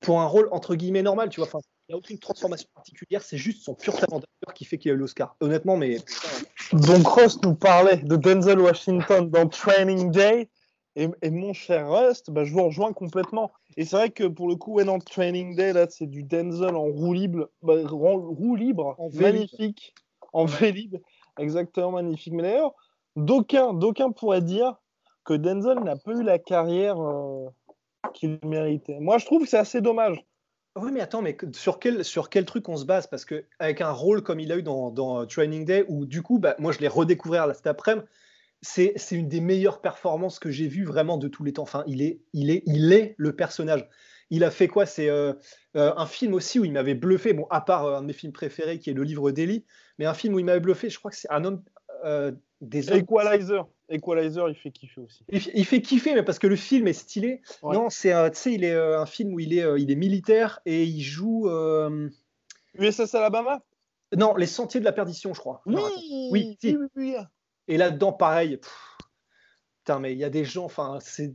Pour un rôle entre guillemets normal, tu vois. Enfin, il n'y a aucune transformation particulière, c'est juste son pur talent d'acteur qui fait qu'il a eu l'Oscar. Honnêtement, mais. Donc Rust nous parlait de Denzel Washington dans Training Day. Et, et mon cher Rust, bah, je vous rejoins complètement. Et c'est vrai que pour le coup, ouais, dans Training Day, là, c'est du Denzel en roue libre, bah, roue libre, En magnifique, en Vélib, exactement magnifique. Mais d'ailleurs, d'aucuns, d'aucuns pourraient dire que Denzel n'a pas eu la carrière euh, qu'il méritait. Moi, je trouve que c'est assez dommage. Oui, mais attends, mais sur quel, sur quel truc on se base? Parce que avec un rôle comme il a eu dans, euh, Training Day, où du coup, bah, moi je l'ai redécouvert cet après-midi, c'est une des meilleures performances que j'ai vues vraiment de tous les temps. Enfin, il est, il est, il est le personnage. Il a fait quoi? C'est euh, euh, un film aussi où il m'avait bluffé, bon, à part un de mes films préférés qui est Le Livre d'Eli, mais un film où il m'avait bluffé, je crois que c'est un homme des. Equalizer, Equalizer, il fait kiffer aussi. Il, fait kiffer, mais parce que le film est stylé. Ouais. Non, c'est euh, sais, il est euh, un film où il est, euh, il est militaire et il joue. euh, USS Alabama? Non, Les Sentiers de la Perdition, je crois. Non. Oui, si. oui, oui. Et là-dedans, pareil. pff, Putain, mais il y a des gens, enfin, c'est.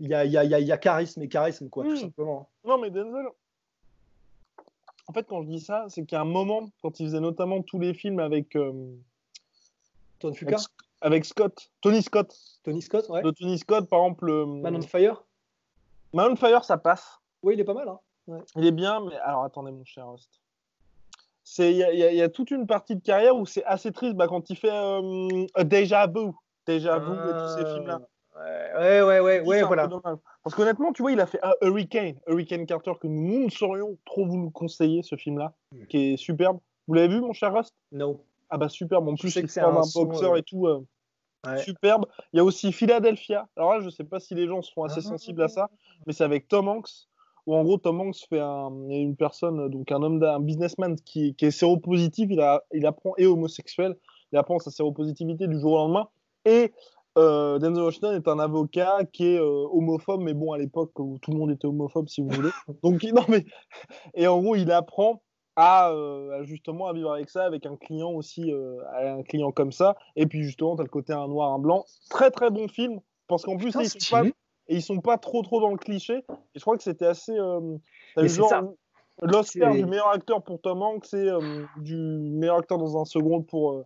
Il y a, y, a, y, a, y a charisme et charisme, quoi, tout Mm. simplement. Non, mais Denzel. En fait, quand je dis ça, c'est qu'il y a un moment, quand il faisait notamment tous les films avec, euh, Fuca, avec, avec Scott, Tony Scott, Tony Scott, ouais. de Tony Scott, par exemple, euh, Man on Fire. Man on Fire, ça passe. Oui, il est pas mal. Hein. Il est bien, mais alors attendez, mon cher Host. Il y, y y a toute une partie de carrière où c'est assez triste bah, quand il fait euh, Déjà Vu. Déjà Vu et tous ces films-là. Ouais, ouais, ouais, ouais, ouais un voilà. Parce qu'honnêtement, tu vois, il a fait ah, Hurricane, Hurricane Carter, que nous, ne saurions trop vous le conseiller, ce film-là, Mm. qui est superbe. Vous l'avez vu, mon cher Rust No. Ah bah superbe, en Je plus sais c'est que c'est l'histoire un son, boxeur euh, et tout, euh, Ouais. superbe. Il y a aussi Philadelphia. Alors là, je sais pas si les gens seront assez Ah. sensibles à ça, mais c'est avec Tom Hanks, où en gros Tom Hanks fait un, une personne, donc un homme, un businessman qui, qui est séropositif, il, a, il apprend, et homosexuel, il apprend sa séropositivité du jour au lendemain, et euh, Denzel Washington est un avocat qui est euh, homophobe, mais bon, à l'époque où tout le monde était homophobe, si vous voulez. Donc, non, mais. Et en gros, il apprend à, euh, à justement à vivre avec ça, avec un client aussi, euh, un client comme ça. Et puis, justement, tu as le côté un noir, un blanc. Très, très bon film, parce qu'en plus, Putain, ils sont pas, et ils sont pas trop, trop dans le cliché. Et je crois que c'était assez. euh, t'as c'est. L'Oscar C'est- du meilleur acteur pour Tom Hanks et euh, du meilleur acteur dans un second pour,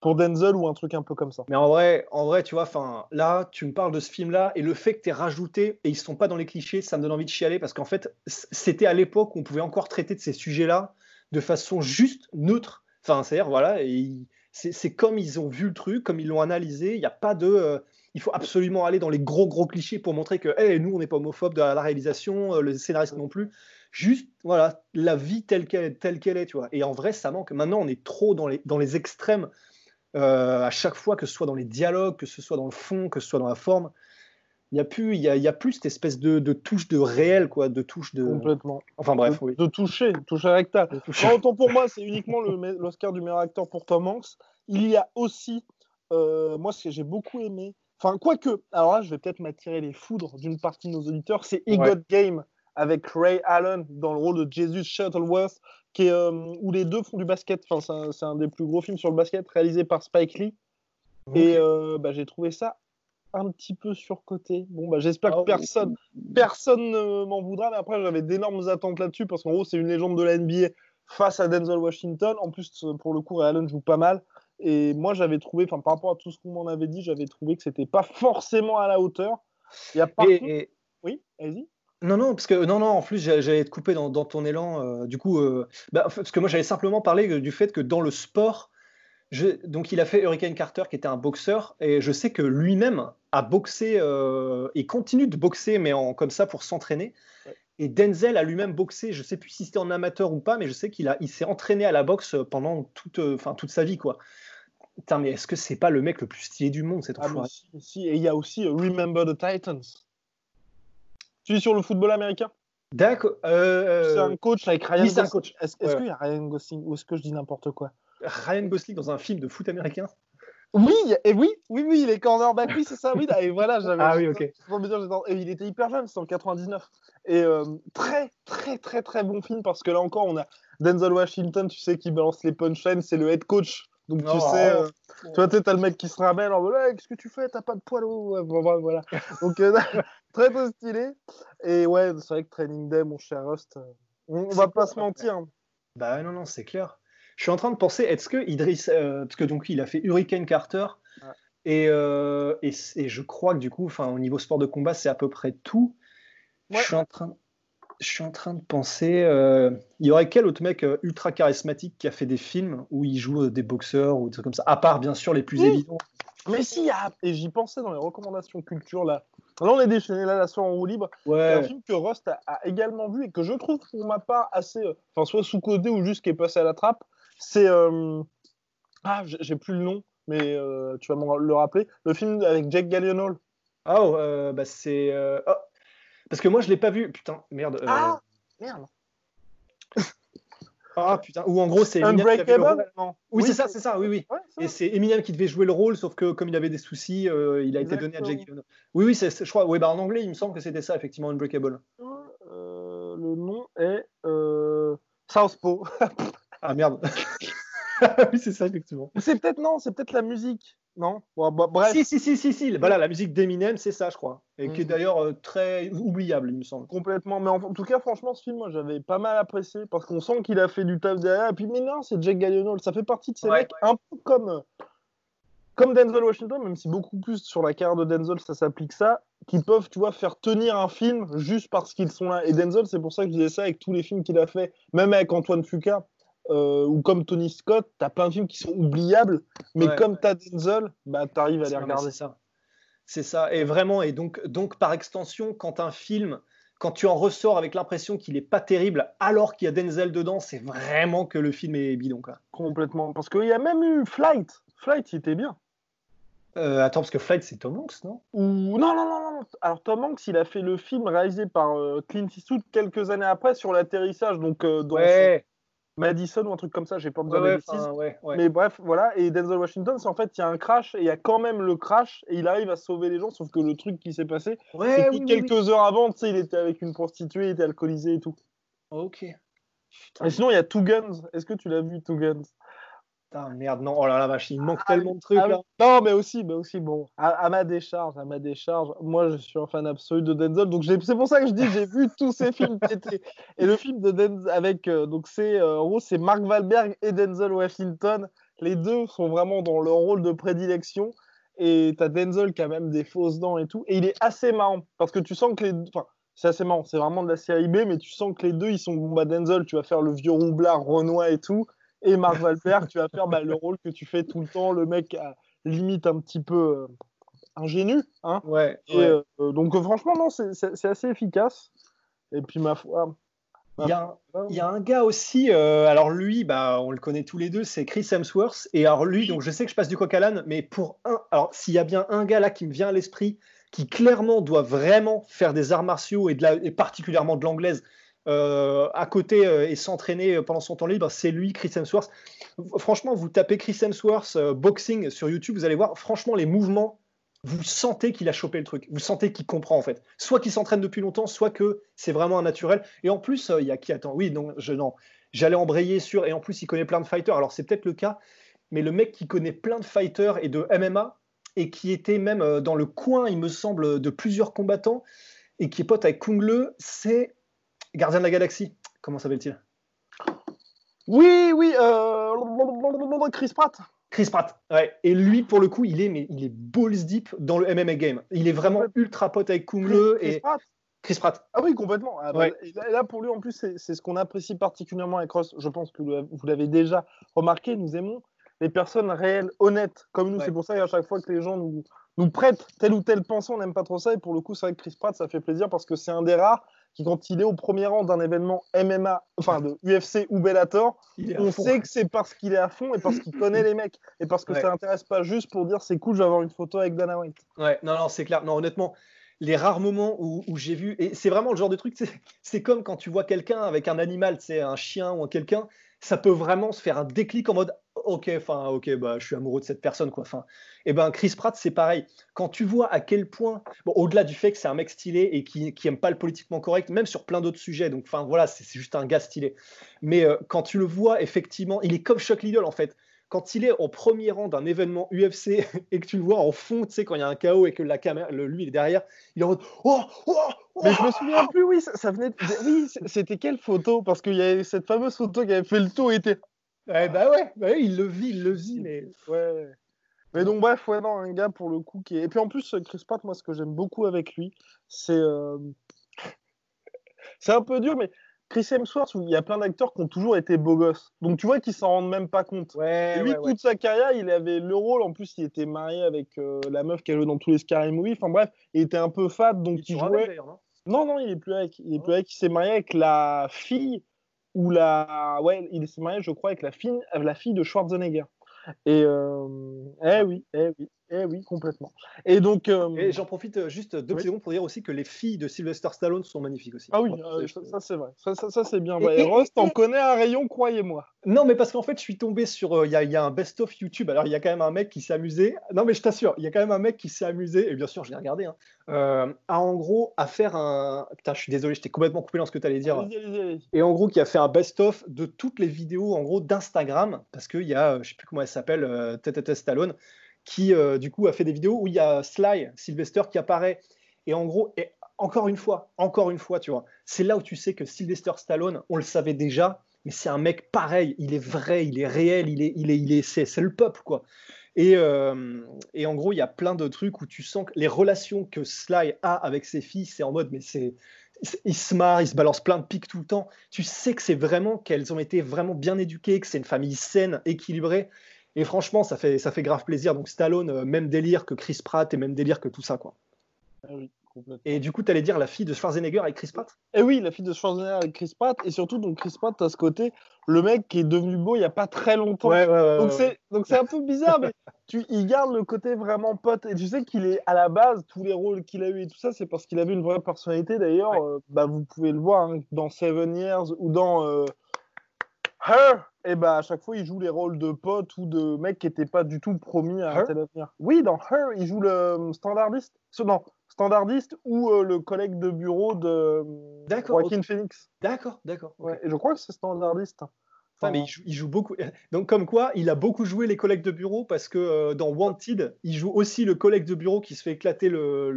pour Denzel ou un truc un peu comme ça. Mais en vrai, en vrai, tu vois, enfin, là, tu me parles de ce film-là et le fait que tu rajouté et ils sont pas dans les clichés, ça me donne envie de chialer parce qu'en fait, c'était à l'époque où on pouvait encore traiter de ces sujets-là de façon juste neutre. Enfin, c'est-à-dire, voilà, c'est comme ils ont vu le truc, comme ils l'ont analysé. Il n'y a pas de. euh, il faut absolument aller dans les gros, gros clichés pour montrer que, hey, nous, on n'est pas homophobe de la réalisation, euh, le scénariste non plus. Juste, voilà, la vie telle qu'elle est, telle qu'elle est, tu vois. Et en vrai, ça manque. Maintenant, on est trop dans les, dans les extrêmes euh, à chaque fois, que ce soit dans les dialogues, que ce soit dans le fond, que ce soit dans la forme. Il n'y a, plus- il y a, il y a plus cette espèce de, de touche de réel, quoi, de touche de. Complètement. Enfin bref, de, oui. de toucher, toucher rectal. De touche. Non, autant pour moi, c'est uniquement l'Oscar du meilleur acteur pour Tom Hanks. Il y a aussi, euh, moi, ce que j'ai beaucoup aimé, enfin, quoique, alors là, je vais peut-être m'attirer les foudres d'une partie de nos auditeurs, c'est Ouais. Egot Game avec Ray Allen dans le rôle de Jesus Shuttleworth, qui est, euh, où les deux font du basket. Enfin, c'est un, un des plus gros films sur le basket réalisé par Spike Lee. Et euh, bah, j'ai trouvé ça un petit peu surcoté. Bon, bah, j'espère Ah, que personne, personne ne m'en voudra, mais après, j'avais d'énormes attentes là-dessus parce qu'en gros, c'est une légende de la NBA face à Denzel Washington. En plus, pour le coup, Ray Allen joue pas mal. Et moi, j'avais trouvé, enfin, par rapport à tout ce qu'on m'en avait dit, j'avais trouvé que c'était pas forcément à la hauteur. Il y a par Et- contre- et- Oui, allez-y. Non, non, parce que non, non, en plus, j'allais te couper dans, dans ton élan. euh, du coup, euh, bah, parce que moi, j'allais simplement parler euh, du fait que dans le sport, je- donc il a fait Hurricane Carter, qui était un boxeur, et je sais que lui-même a boxé euh, et continue de boxer, mais en, comme ça pour s'entraîner. Et Denzel a lui-même boxé, je sais plus si c'était en amateur ou pas, mais je sais qu'il a, il s'est entraîné à la boxe pendant toute, euh, enfin, toute sa vie, quoi. Putain, mais est-ce que c'est pas le mec le plus stylé du monde, cet Ah, enfoiré? si, si, et il y a aussi euh, Remember the Titans. Tu es sur le football américain? D'accord. euh, C'est un coach avec Ryan oui, Gosling. Est-ce Ouais, qu'il y a Ryan Gosling ou est-ce que je dis n'importe quoi? Ryan Gosling dans un film de foot américain? Oui, et oui, oui, oui, il est cornerback, oui, c'est ça, oui. Et voilà, j'avais. Ah oui, ok. Et il était hyper jeune, c'était en 99. Et euh, très, très, très, très bon film parce que là encore, on a Denzel Washington, tu sais, qui balance les punchlines, c'est le head coach. Donc tu Oh. sais, euh, tu vois, tu sais, t'as le mec qui se ramène en mode, qu'est-ce que tu fais T'as pas de poil oh, ouais, bon, voilà. Donc euh, très, très stylé. Et ouais, c'est vrai que Training Day, mon cher Rust, on, on va pas quoi, se mentir. Bah non, non, c'est clair. Je suis en train de penser, est-ce que Idriss, euh, parce que donc il a fait Hurricane Carter, Ouais. et, euh, et, je crois que du coup, enfin, au niveau sport de combat, c'est à peu près tout. Ouais. Je suis en train, je suis en train de penser, euh, il y aurait quel autre mec euh, ultra charismatique qui a fait des films où il joue euh, des boxeurs ou des trucs comme ça, à part bien sûr les plus Oui. évidents. Mais si, et j'y pensais dans les recommandations culture là. Là, on est déchaîné, là, la soirée en roue libre. C'est un film que Rust a, a également vu et que je trouve pour ma part assez, euh, enfin soit sous-côté ou juste qui est passé à la trappe. C'est euh, ah j'ai plus le nom, mais euh, tu vas me le rappeler. Le film avec Jack. Ah, oh, euh, bah c'est, euh, oh, parce que moi je l'ai pas vu. Putain, merde. euh, Ah merde. ah, putain. Ou en gros c'est Eminem qui avait le Unbreakable. rôle. Oui, c'est ça, c'est ça. Oui, oui. Ouais, ça. Et c'est Eminem qui devait jouer le rôle, sauf que comme il avait des soucis, euh, il a été donné à Jake. Gyllenhaal. Oui, oui, c'est, c'est- je crois. Oui, bah en anglais, il me semble que c'était ça, effectivement, Unbreakable. Euh, le nom est euh, Southpaw. Ah merde. oui, c'est ça, effectivement. C'est peut-être non, c'est peut-être la musique. Non? Bon, bah, bref. Si, si, si, si, si. Voilà, la musique d'Eminem, c'est ça, je crois. Et qui est Mhm. d'ailleurs euh, très oubliable, il me semble. Complètement, mais en, en tout cas, franchement, ce film, moi, j'avais pas mal apprécié parce qu'on sent qu'il a fait du taf derrière. Et puis, mais non, c'est Jack Gyllenhaal, ça fait partie de ces Ouais, mecs un peu comme, euh, comme Denzel Washington, même si beaucoup plus sur la carrière de Denzel, ça s'applique ça, qui peuvent, tu vois, faire tenir un film juste parce qu'ils sont là. Et Denzel, c'est pour ça que je disais ça avec tous les films qu'il a fait, même avec Antoine Fuqua. Euh, ou comme Tony Scott, t'as plein de films qui sont oubliables, mais Ouais, comme t'as Denzel, bah t'arrives à les regarder. C'est ça. C'est ça. Et vraiment, et donc, donc par extension, quand un film, quand tu en ressors avec l'impression qu'il est pas terrible, alors qu'il y a Denzel dedans, c'est vraiment que le film est bidon, quoi. Complètement. Parce qu'il y a même eu Flight. Flight, il était bien. Euh, attends, parce que Flight, c'est Tom Hanks, non? Ou non, non, non, non. Alors Tom Hanks, il a fait le film réalisé par euh, Clint Eastwood quelques années après sur l'atterrissage, donc euh, dans Ouais, son- Madison ou un truc comme ça. J'ai pas de ouais, dire ouais. Mais bref, voilà. Et Denzel Washington, c'est en fait il y a un crash et il y a quand même le crash et il arrive à sauver les gens. Sauf que le truc qui s'est passé, c'est que oui, oui, quelques heures avant, tu sais, il était avec une prostituée, il était alcoolisé et tout. Ok. Et sinon, il y a Two Guns. Est-ce que tu l'as vu Two Guns? Putain, merde, non. Oh là là, vache, il manque tellement de trucs, Ah là. Non, mais aussi, mais aussi, bon, à, à ma décharge, à ma décharge, moi je suis un fan absolu de Denzel, donc c'est pour ça que je dis j'ai vu tous ces films étaient. Et le film de Denzel avec, euh, donc c'est, euh, en gros, c'est Mark Wahlberg et Denzel Washington. Les deux sont vraiment dans leur rôle de prédilection. Et t'as Denzel qui a même des fausses dents et tout. Et il est assez marrant parce que tu sens que les deux. Enfin, c'est assez marrant, c'est vraiment de la série B, mais tu sens que les deux ils sont. Bon, bah Denzel, tu vas faire le vieux roublard renois et tout. Et Mark Wahlberg, tu vas faire bah, le rôle que tu fais tout le temps, le mec à limite un petit peu euh, ingénu. Hein Ouais, et, ouais. euh, donc euh, franchement, non, c'est- assez efficace. Et puis ma foi. ma Il y, a un, foi, il y a un gars aussi, euh, alors lui, bah, on le connaît tous les deux, c'est Chris Hemsworth. Et alors lui, donc je sais que je passe du coq à l'âne, mais pour un, alors s'il y a bien un gars là qui me vient à l'esprit, qui clairement doit vraiment faire des arts martiaux et, de la, et particulièrement de l'anglaise euh, à côté euh, et s'entraîner pendant son temps libre, c'est lui, Chris Hemsworth. Franchement, vous tapez Chris Hemsworth euh, boxing sur YouTube, vous allez voir, franchement, les mouvements, vous sentez qu'il a chopé le truc, vous sentez qu'il comprend en fait. Soit qu'il s'entraîne depuis longtemps, soit que c'est vraiment un naturel. Et en plus, euh, il y a qui attend? Oui, non, je non, j'allais embrayer sur. Et en plus, il connaît plein de fighters. Alors c'est peut-être le cas, mais le mec qui connaît plein de fighters et de MMA et qui était même euh, dans le coin, il me semble, de plusieurs combattants et qui est pote avec Kung Le, c'est Gardien de la Galaxie. Comment s'appelle-t-il? Oui, oui, euh... Chris Pratt. Chris Pratt. Ouais. Et lui, pour le coup, il est, mais il est balls deep dans le MMA game. Il est vraiment ultra pote avec Kung Le Chris et Pratt. Chris Pratt. Ah oui, complètement. Ah bah, Ouais. là, pour lui, en plus, c'est ce qu'on apprécie particulièrement avec Ross. Je pense que vous l'avez- vous l'avez déjà remarqué. Nous aimons les personnes réelles, honnêtes, comme nous. Ouais. C'est pour ça qu'à chaque fois que les gens nous, nous prêtent telle ou telle pensée, on n'aime pas trop ça. Et pour le coup, c'est vrai que Chris Pratt, ça fait plaisir parce que c'est un des rares qui, quand il est au premier rang d'un événement MMA, enfin de UFC ou Bellator, on sait que c'est parce qu'il est à fond et parce qu'il connaît les mecs et parce que ça l'intéresse pas juste pour dire c'est cool, je vais avoir une photo avec Dana White. Ouais, non, non, c'est clair. Non, honnêtement, les rares moments où, où j'ai vu, et c'est vraiment le genre de truc, c'est comme quand tu vois quelqu'un avec un animal, c'est un chien ou un quelqu'un, ça peut vraiment se faire un déclic en mode ok, enfin, ok, bah, je suis amoureux de cette personne, quoi. Enfin, et eh ben Chris Pratt, c'est pareil. Quand tu vois à quel point, au-delà du fait que c'est un mec stylé et qui, qui aime pas le politiquement correct, même sur plein d'autres sujets, donc, enfin, voilà, c'est juste un gars stylé. Mais euh, quand tu le vois, effectivement, il est comme Chuck Liddell, en fait. Quand il est au premier rang d'un événement UFC et que tu le vois en fond, tu sais, quand il y a un chaos et que la caméra, le, lui, il est derrière, il est en mode oh, oh, oh Mais je me souviens plus, oui, ça, venait. Oui, c'était quelle photo? Parce qu'il y avait cette fameuse photo qui avait fait le tour et était bah, bah ouais, il le vit, il le vit, mais ouais. Mais donc bref, ouais, non, un gars pour le coup qui est. Et puis en plus, Chris Pratt, moi, ce que j'aime beaucoup avec lui, c'est euh, c'est un peu dur, mais Chris Hemsworth, il y a plein d'acteurs qui ont toujours été beaux gosses. Donc tu vois qu'ils s'en rendent même pas compte. Ouais, lui, toute sa carrière, il avait le rôle. En plus, il était marié avec euh, la meuf qui a joué dans tous les Scary Movies. Enfin bref, il était un peu fat, donc il, jouait. non, non, il est plus avec. Il est plus avec. Il s'est marié avec la fille ou la. Ouais, il s'est marié, je crois, avec la fille, la fille de Schwarzenegger. Et euh... eh oui, eh oui. Eh oui, complètement. Et donc. Euh, et j'en profite euh, juste deux secondes pour dire aussi que les filles de Sylvester Stallone sont magnifiques aussi. Ah oui, euh, ça, c'est vrai. Ça, ça, c'est bien vrai. Et, Ross, t'en connais un rayon, croyez-moi. Non, mais parce qu'en fait, je suis tombé sur. Il y, y, a un best-of YouTube. Alors, il y a quand même un mec qui s'est amusé. Non, mais je t'assure, il y a quand même un mec qui s'est amusé. Et bien sûr, je l'ai regardé. Hein, à en gros, à faire un. Putain, je suis désolé, je t'ai complètement coupé dans ce que tu allais dire. Allez, allez, allez. Et en gros, qui a fait un best-of de toutes les vidéos, en gros, d'Instagram. Parce qu'il y a, je sais plus comment elle s'appelle, euh, Stallone qui euh, du coup a fait des vidéos où il y a Sly, Sylvester qui apparaît. Et en gros, et encore une fois, encore une fois, tu vois, c'est là où tu sais que Sylvester Stallone, on le savait déjà, mais c'est un mec pareil, il est vrai, il est réel, il est, il est, il est, c'est, le peuple quoi. Et, euh, et, en gros, il y a plein de trucs où tu sens que les relations que Sly a avec ses filles, c'est en mode, mais c'est, il se marre, il se balance plein de pics tout le temps. Tu sais que c'est vraiment qu'elles ont été vraiment bien éduquées, que c'est une famille saine, équilibrée. Et franchement, ça fait, ça fait grave plaisir. Donc Stallone, euh, même délire que Chris Pratt et même délire que tout ça. quoi. Ah oui, et du coup, tu allais dire la fille de Schwarzenegger avec Chris Pratt? Eh oui, la fille de Schwarzenegger avec Chris Pratt. Et surtout, donc Chris Pratt, à ce côté, le mec qui est devenu beau il n'y a pas très longtemps. Ouais, ouais, donc c'est donc c'est un peu bizarre, mais tu, il garde le côté vraiment pote. Et tu sais qu'il est à la base, tous les rôles qu'il a eu et tout ça, c'est parce qu'il avait une vraie personnalité. D'ailleurs, euh, bah, vous pouvez le voir hein, dans Seven Years ou dans euh, Her et bah à chaque fois il joue les rôles de pote ou de mec qui n'était pas du tout promis à un tel avenir. Oui, dans Her, il joue le euh, standardiste. Non, standardiste ou euh, le collègue de bureau de euh, Joaquin Phoenix. D'accord, d'accord. Ouais, et je crois que c'est standardiste. Enfin, mais il joue, beaucoup. Donc, comme quoi, il a beaucoup joué les collègues de bureau parce que dans Wanted, il joue aussi le collègue de bureau qui se fait éclater le,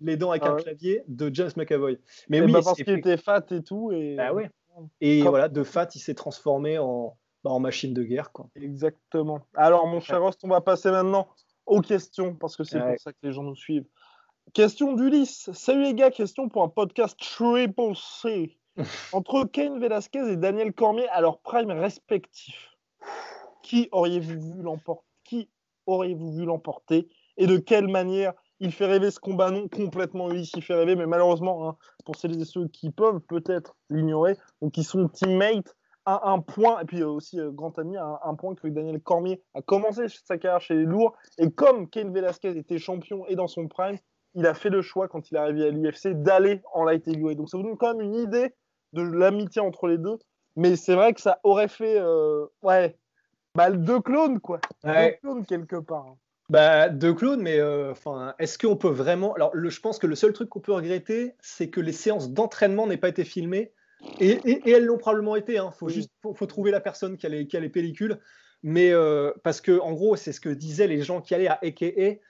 les dents avec ah un clavier de James McAvoy. Mais oui, bah parce qu'il était fat et tout. Et... Bah oui. Et voilà, de fat, il s'est transformé en, bah, en machine de guerre. Quoi. Exactement. Alors, mon cher Rost, on va passer maintenant aux questions, parce que c'est pour ça que les gens nous suivent. Question d'Ulysse. Salut les gars, question pour un podcast Triple C. Entre Kane Velasquez et Daniel Cormier à leur prime respectif, qui auriez-vous vu l'emporter? Qui auriez-vous vu l'emporter? Et de quelle manière il fait rêver ce combat, non complètement Ulysse, il fait rêver, mais malheureusement, hein, pour celles et ceux qui peuvent peut-être l'ignorer, donc ils sont teammates à un point, et puis euh, aussi euh, grand ami à un, point que Daniel Cormier a commencé sa carrière chez les lourds, et comme Ken Velasquez était champion et dans son prime, il a fait le choix quand il est arrivé à l'UFC d'aller en light heavyweight. Donc ça vous donne quand même une idée de l'amitié entre les deux, mais c'est vrai que ça aurait fait, euh, ouais, bah, deux clones quoi, deux clones quelque part. Hein. Bah, de Claude, mais euh, enfin, est-ce qu'on peut vraiment. Alors, je pense que le seul truc qu'on peut regretter, c'est que les séances d'entraînement n'aient pas été filmées. Et, elles l'ont probablement été. Il hein. faut juste faut, trouver la personne qui a les, qui a les pellicules. Mais euh, parce que, en gros, c'est ce que disaient les gens qui allaient à AKA.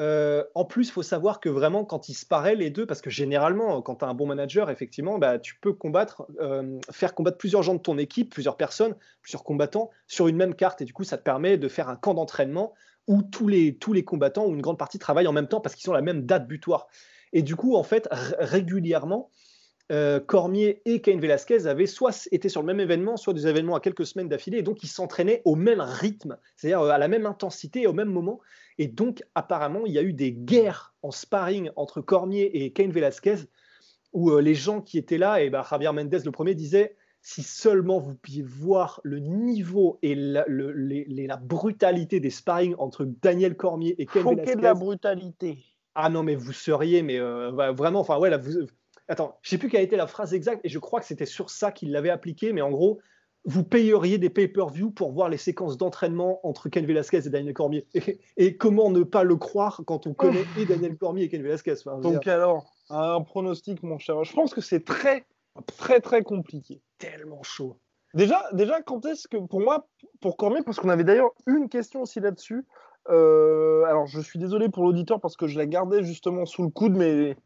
Euh, en plus, il faut savoir que vraiment, quand ils se paraient les deux, parce que généralement, quand tu as un bon manager, effectivement, bah, tu peux combattre, faire combattre plusieurs gens de ton équipe, plusieurs personnes, plusieurs combattants sur une même carte. Et du coup, ça te permet de faire un camp d'entraînement où tous les, tous les combattants ou une grande partie travaillent en même temps parce qu'ils ont la même date butoir. Et du coup, en fait, régulièrement, euh, Cormier et Cain Velasquez avaient soit été sur le même événement, soit des événements à quelques semaines d'affilée, et donc ils s'entraînaient au même rythme, c'est-à-dire euh, à la même intensité, au même moment. Et donc, apparemment, il y a eu des guerres en sparring entre Cormier et Cain Velasquez où les gens qui étaient là, et bah, Javier Mendes, le premier, disait si seulement vous pouviez voir le niveau et la, la brutalité des sparring entre Daniel Cormier et Ken Velasquez. de la brutalité. Ah non, mais vous seriez, mais vraiment, enfin, ouais, là, vous, Attends, je sais plus quelle était la phrase exacte, et je crois que c'était sur ça qu'il l'avait appliqué, mais en gros, vous payeriez des pay-per-view pour voir les séquences d'entraînement entre Ken Velasquez et Daniel Cormier. Et, comment ne pas le croire quand on connaît et Daniel Cormier et Ken Velasquez Donc alors, un pronostic, mon cher. Je pense que c'est très, très, très compliqué. Tellement chaud. Déjà, déjà quand est-ce que, pour moi, pour Cormier, parce qu'on avait d'ailleurs une question aussi là-dessus. Euh, alors, je suis désolé pour l'auditeur parce que je la gardais justement sous le coude, mais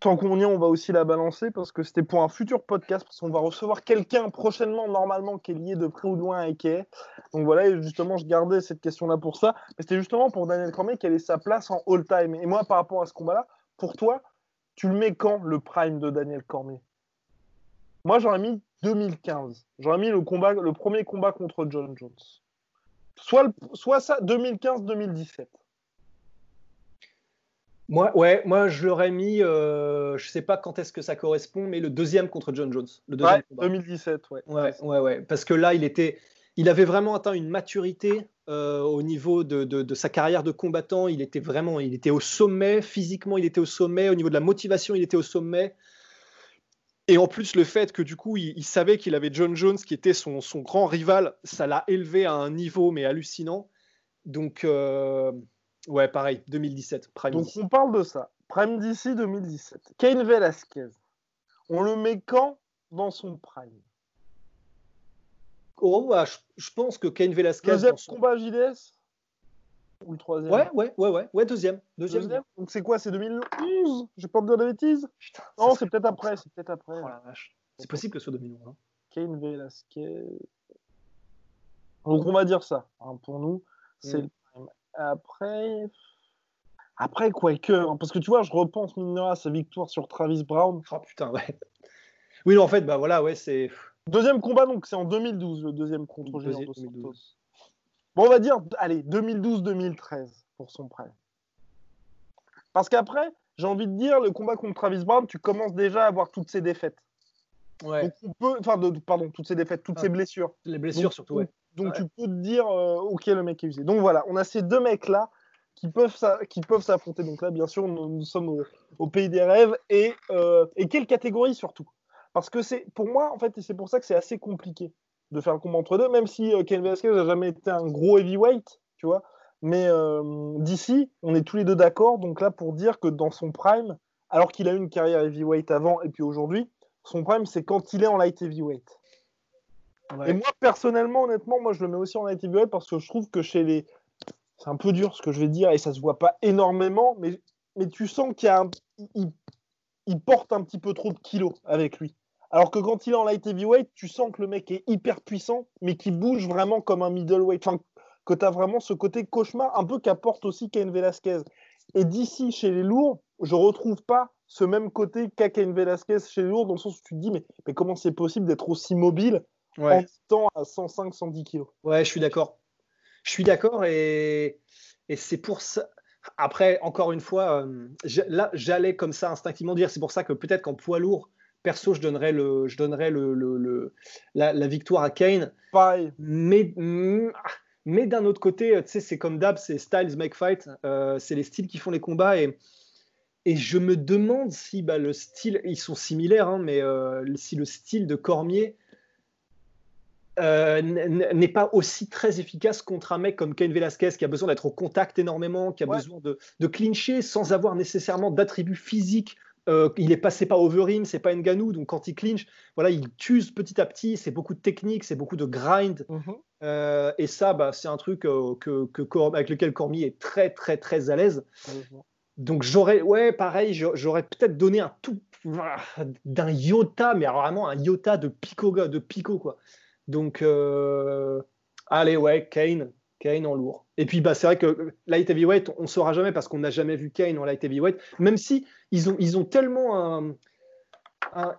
Tant qu'on y est, on va aussi la balancer parce que c'était pour un futur podcast, parce qu'on va recevoir quelqu'un prochainement, normalement, qui est lié de près ou de loin à Ikea. Donc voilà, justement, je gardais cette question-là pour ça. Mais c'était justement pour Daniel Cormier quelle est sa place en all-time? Et moi, par rapport à ce combat-là, pour toi, tu le mets quand, le prime de Daniel Cormier? Moi, j'aurais mis 2015. J'aurais mis le, combat, le premier combat contre John Jones. Soit, soit ça, 2015-2017. Moi, ouais, moi je l'aurais mis, euh, je sais pas quand est-ce que ça correspond, mais le deuxième contre John Jones. Le deuxième ouais, 2017, ouais. ouais. Ouais, ouais, Parce que là, il était, il avait vraiment atteint une maturité euh, au niveau de, de, sa carrière de combattant. Il était vraiment, il était au sommet physiquement, il était au sommet. Au niveau de la motivation, il était au sommet. Et en plus, le fait que du coup, il, savait qu'il avait John Jones qui était son, son grand rival, ça l'a élevé à un niveau mais hallucinant. Donc euh, Ouais, pareil, 2017. Prime Donc on parle de ça. Prime DC 2017. Kane Velasquez. On le met quand dans son prime? Oh, je, pense que Kane Velasquez. Deuxième combat JDS Ou le troisième Ouais, ouais, ouais, ouais, ouais deuxième. Deuxième. Donc c'est quoi C'est 2011 J'ai pas de dire de bêtises? Non, c'est peut-être après. C'est peut-être après. Oh c'est possible que ce soit 2011. Hein. Kane Velasquez. Donc on va dire ça. Hein, pour nous, c'est mm. Après. Après, Quaker. Hein, parce que tu vois, je repense mine à sa victoire sur Travis Brown. Ah putain, ouais. Oui, non, en fait, bah voilà, ouais, c'est. Deuxième combat, donc c'est en 2012, le deuxième contre Bon, on va dire, allez, 2012-2013 pour son prêt. Parce qu'après, j'ai envie de dire, le combat contre Travis Brown, tu commences déjà à avoir toutes ses défaites. Ouais. Donc on peut, enfin, pardon, toutes ses défaites, toutes ses blessures. Les blessures surtout, ouais. Donc tu peux te dire, euh, ok, le mec est usé. Donc voilà, on a ces deux mecs-là qui peuvent, qui peuvent s'affronter. Donc là, bien sûr, nous, sommes au, pays des rêves. Et, euh, et quelle catégorie surtout? Parce que c'est, pour moi, en fait, et c'est pour ça que c'est assez compliqué de faire le combat entre deux, même si euh, Ken Velasquez n'a jamais été un gros heavyweight, tu vois. Mais euh, d'ici, on est tous les deux d'accord. Donc là, pour dire que dans son prime, alors qu'il a eu une carrière heavyweight avant et puis aujourd'hui, son prime, c'est quand il est en light heavyweight. Et moi, personnellement, honnêtement, moi, je le mets aussi en light heavyweight parce que je trouve que chez les. C'est un peu dur ce que je vais dire et ça se voit pas énormément, mais, mais tu sens qu'il a il... porte un petit peu trop de kilos avec lui. Alors que quand il est en light heavyweight, tu sens que le mec est hyper puissant, mais qui bouge vraiment comme un middleweight. Enfin, que tu as vraiment ce côté cauchemar, un peu qu'apporte aussi Cain Velasquez. Et d'ici, chez les lourds, je retrouve pas ce même côté qu'a Cain Velasquez chez les lourds, dans le sens où tu te dis, mais, mais comment c'est possible d'être aussi mobile ouais. en à 105-110 kg. Ouais, je suis d'accord. Je suis d'accord et, et c'est pour ça. Après, encore une fois, euh, là, j'allais comme ça instinctivement dire, c'est pour ça que peut-être qu'en poids lourd, perso, je donnerais, le, je donnerais le, le, la, la, victoire à Kane. Pareil. Mais, mais d'un autre côté, c'est comme d'hab, c'est styles make fight. Euh, c'est les styles qui font les combats et, et je me demande si bah, le style, ils sont similaires, hein, mais euh, si le style de Cormier euh, n'est pas aussi très efficace contre un mec comme Ken Velasquez qui a besoin d'être au contact énormément, qui a besoin de, de, clincher sans avoir nécessairement d'attributs physiques. Euh, il est passé pas Overeem, c'est pas Nganou, donc quand il clinche, voilà, il tue petit à petit. C'est beaucoup de technique, c'est beaucoup de grind. Mhm. Euh, et ça, bah, c'est un truc que, que, avec lequel Cormier est très très très à l'aise. Mhm. Donc j'aurais, ouais, pareil, j'aurais peut-être donné un tout d'un iota, mais vraiment un iota de pico, de pico quoi. Donc, euh, allez, ouais, Kane, Kane en lourd. Et puis, bah, c'est vrai que light heavyweight, on ne saura jamais parce qu'on n'a jamais vu Kane en light heavyweight, même si ils ont, ils ont tellement un.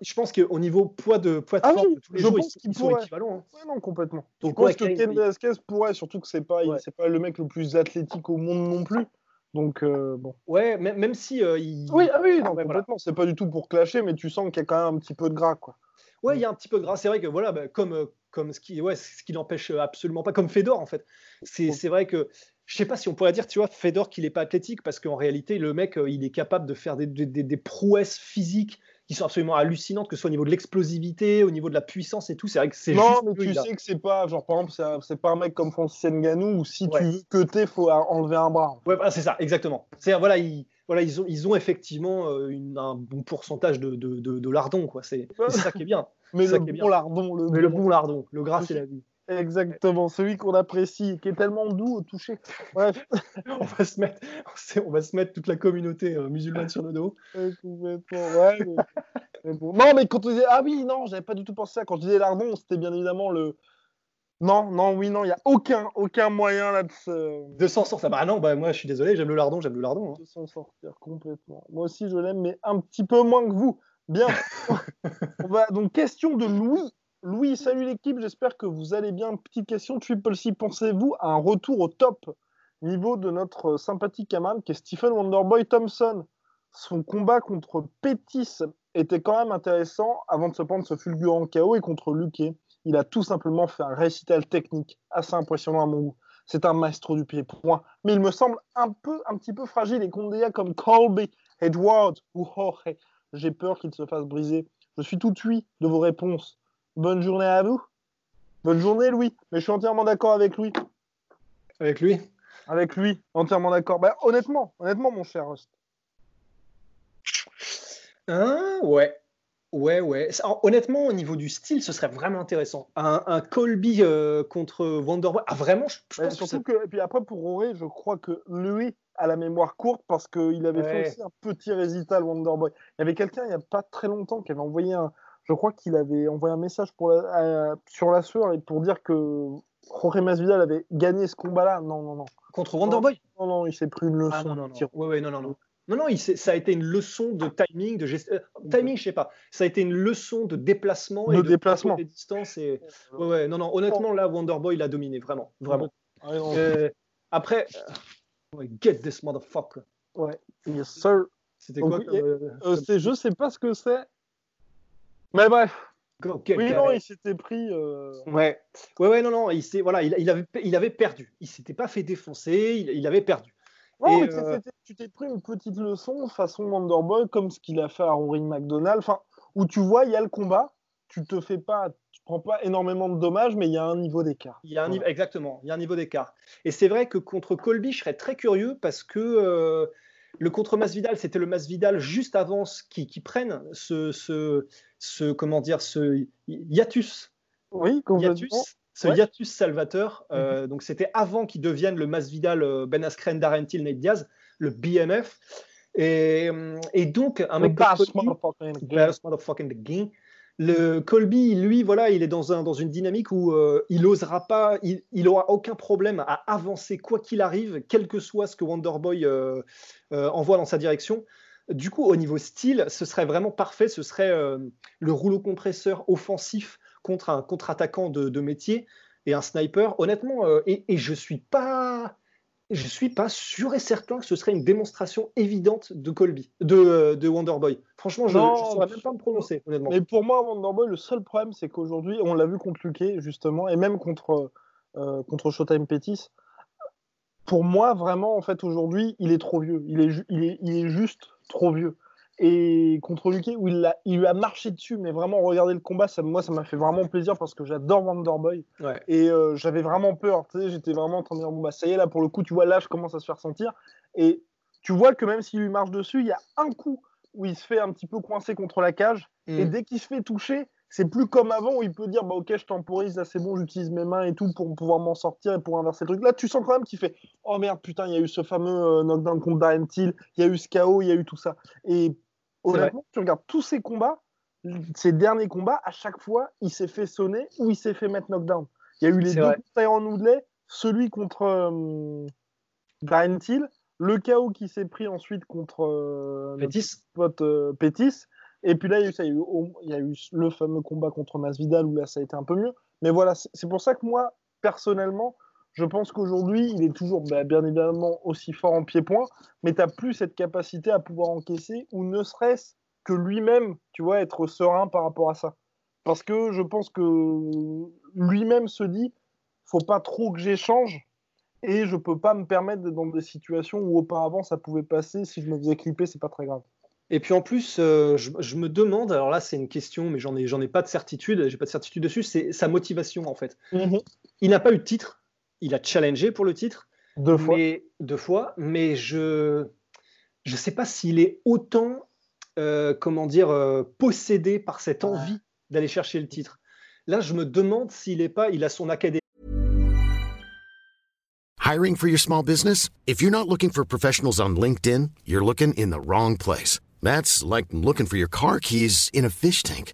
je pense qu'au niveau poids de poids de ah force de tous les jours, ils, sont équivalents. Hein. non, complètement. Donc, je pense que Kane Velasquez pourrait, surtout que c'est pas, c'est pas le mec le plus athlétique au monde non plus. Donc, euh, bon. Ouais, même, même si. euh, il... Oui, ah oui, non, Ouais, voilà. complètement. C'est pas du tout pour clasher, mais tu sens qu'il y a quand même un petit peu de gras, quoi. Ouais, il y a un petit peu de gras. C'est vrai que voilà, bah, comme, euh, comme ce qui, ouais, ce qui n'empêche absolument pas, comme Fedor en fait. C'est c'est vrai que je sais pas si on pourrait dire, tu vois, Fedor qu'il est pas athlétique parce qu'en réalité, le mec, euh, il est capable de faire des, des- des- prouesses physiques qui sont absolument hallucinantes, que ce soit au niveau de l'explosivité, au niveau de la puissance et tout. C'est vrai que c'est Non, mais tu il sais que c'est pas, genre, par exemple, c'est pas un mec comme Francis Ngannou où si Ouais. tu veux que t'es, faut a- enlever un bras. Ouais, voilà, c'est ça, exactement. C'est voilà, ils, voilà, ils ont, ils ont effectivement euh, une- un bon pourcentage de, de, de, de lardons, quoi. C'est ça qui est bien. Mais le bon lardon, le, Mais le bon- bon lardon, le gras, c'est la vie. Exactement, celui qu'on apprécie, qui est tellement doux au toucher. Bref, On va se mettre, on va se mettre toute la communauté euh, musulmane sur le dos. complètement, ouais. mais- mais bon. Non, mais quand on disait, ah oui, non, j'avais pas du tout pensé à ça. Quand je disais lardon, c'était bien évidemment le. Non, non, oui, non, il y a aucun, aucun moyen là de se. De s'en sortir. Bah non, bah moi je suis désolé, j'aime le lardon, j'aime le lardon. hein. de s'en sortir complètement. Moi aussi, je l'aime, mais un petit peu moins que vous. Bien. On va donc question de Louis. Louis, salut l'équipe, j'espère que vous allez bien. Petite question, Triple C, pensez-vous à un retour au top niveau de notre sympathique camarade qui est Stephen Wonderboy Thompson? Son combat contre Pétis était quand même intéressant avant de se prendre ce fulgurant KO et contre Luque. Il a tout simplement fait un récital technique assez impressionnant à mon goût. C'est un maestro du pied, point. Mais il me semble un peu, un petit peu fragile et gars comme Colby, Edward ou Jorge, j'ai peur qu'il se fasse briser. Je suis tout oui de vos réponses. Bonne journée à vous. Bonne journée, Louis. Mais je suis entièrement d'accord avec lui. Avec lui? Avec lui, entièrement d'accord. Bah, honnêtement, honnêtement, mon cher Rust. Hein, ouais. Ouais, ouais. Honnêtement, au niveau du style, ce serait vraiment intéressant. Un, un Colby euh, contre Wonderboy. Ah, vraiment, je, je Ouais, pense que surtout ça- que, et puis après, pour Roré, je crois que lui a la mémoire courte parce qu'il avait Ouais. fait aussi un petit récital Wonderboy. Il y avait quelqu'un, il n'y a pas très longtemps, qui avait envoyé un. Je crois qu'il avait envoyé un message pour la- à- sur la sueur et pour dire que Jorge Masvidal avait gagné ce combat-là. Non, non, non. Contre Wonderboy Non, non, il s'est pris une leçon. Ah non, non, non. Ouais, ouais, non, non, non. Non, non, il ça a été une leçon de timing, de gest... euh, timing, je sais pas. Ça a été une leçon de déplacement De et déplacement. contrôle des distances. Et... Ouais, ouais, non, non. Honnêtement, là, Wonderboy, il a dominé, vraiment, vraiment. Euh, après, ouais, get this motherfucker. Ouais. Yes, sir. C'était quoi comme, euh, Euh, comme- je sais pas ce que c'est. Mais bref. Go, Oui, non, il s'était pris. euh, Ouais, ouais, ouais, non, non, il, voilà, il, il avait, il avait perdu. Il s'était pas fait défoncer, il, il avait perdu. Non, Et, mais euh, tu t'es pris une petite leçon façon Wonderboy, comme ce qu'il a fait à Rory McDonald, enfin, où tu vois, il y a le combat, tu te fais pas, tu prends pas énormément de dommages, mais il y a un niveau d'écart. Il y a un niveau, exactement, il y a un niveau d'écart. Et c'est vrai que contre Colby, je serais très curieux parce que euh, le contre Masvidal, c'était le Masvidal juste avant qui, qui prenne ce, ce, ce, comment dire, ce hiatus, Oui, complètement. hiatus, ce Ouais. Mhm. hiatus salvateur. Euh, donc c'était avant qu'il devienne le Masvidal euh, Ben Askren, Darren Till, Nate Diaz, le BMF. Et, euh, et donc un mec comme. Le Colby, lui, voilà, il est dans, un, dans une dynamique où euh, il osera pas, il, il aura aucun problème à avancer quoi qu'il arrive, quel que soit ce que Wonderboy euh, envoie dans sa direction. Du coup, au niveau style, ce serait vraiment parfait. Ce serait euh, le rouleau compresseur offensif contre un contre-attaquant de, de métier et un sniper. Honnêtement, euh, et, et je suis pas, je suis pas sûr et certain que ce serait une démonstration évidente de Colby, de, de Wonderboy. Franchement, je ne saurais même pas me prononcer, honnêtement. Mais pour moi, Wonderboy, le seul problème, c'est qu'aujourd'hui, on l'a vu contre Luque, justement, et même contre, euh, contre Showtime Pettis. Pour moi, vraiment, en fait, aujourd'hui, il est trop vieux. Il est, il est, il est juste trop vieux. Et contre Luque, où il, l'a- il lui a marché dessus, mais vraiment, regarder le combat, ça, moi, ça m'a fait vraiment plaisir parce que j'adore Wonderboy. Ouais. Et euh, j'avais vraiment peur. J'étais vraiment en train de dire, bon, bah, ça y est, là, pour le coup, tu vois, l'âge commence à se faire sentir. Et tu vois que même s'il lui marche dessus, il y a un coup où il se fait un petit peu coincer contre la cage. Et Mm. dès qu'il se fait toucher, c'est plus comme avant où il peut dire bah ok je temporise là c'est bon j'utilise mes mains et tout pour pouvoir m'en sortir et pour inverser le truc. Là tu sens quand même qu'il fait oh merde putain il y a eu ce fameux euh, knockdown contre Darren Till, il y a eu ce KO, il y a eu tout ça. Et honnêtement tu regardes tous ces combats, ces derniers combats à chaque fois il s'est fait sonner ou il s'est fait mettre knockdown. Il y a eu les deux vrai. contre Tyron Woodley, celui contre euh, Darren Till, le KO qui s'est pris ensuite contre euh, Pétis pote euh, Pétis. Et puis là, il y, a eu, ça, il y a eu au- il y a eu le fameux combat contre Masvidal où là, ça a été un peu mieux. Mais voilà, c'est pour ça que moi, personnellement, Je pense qu'aujourd'hui, il est toujours bah, bien évidemment aussi fort en pied-point, mais tu n'as plus cette capacité à pouvoir encaisser, ou ne serait-ce que lui-même, tu vois, être serein par rapport à ça. Parce que je pense que lui-même se dit, faut pas trop que j'échange, et je peux pas me permettre d'être dans des situations où auparavant ça pouvait passer, si je me faisais clipper, c'est pas très grave. Et puis en plus, euh, je, me demande, alors là c'est une question, mais j'en ai, j'en ai pas de certitude, j'ai pas de certitude dessus, c'est sa motivation en fait. Mhm. Il n'a pas eu de titre, il a challengé pour le titre. Deux fois. deux fois, mais je je sais pas s'il est autant, euh, comment dire, euh, possédé par cette envie d'aller chercher le titre. Là, je me demande s'il est pas, il a son académie. Hiring for your small business? If you're not looking for professionals on LinkedIn, you're looking in the wrong place. That's like looking for your car keys in a fish tank.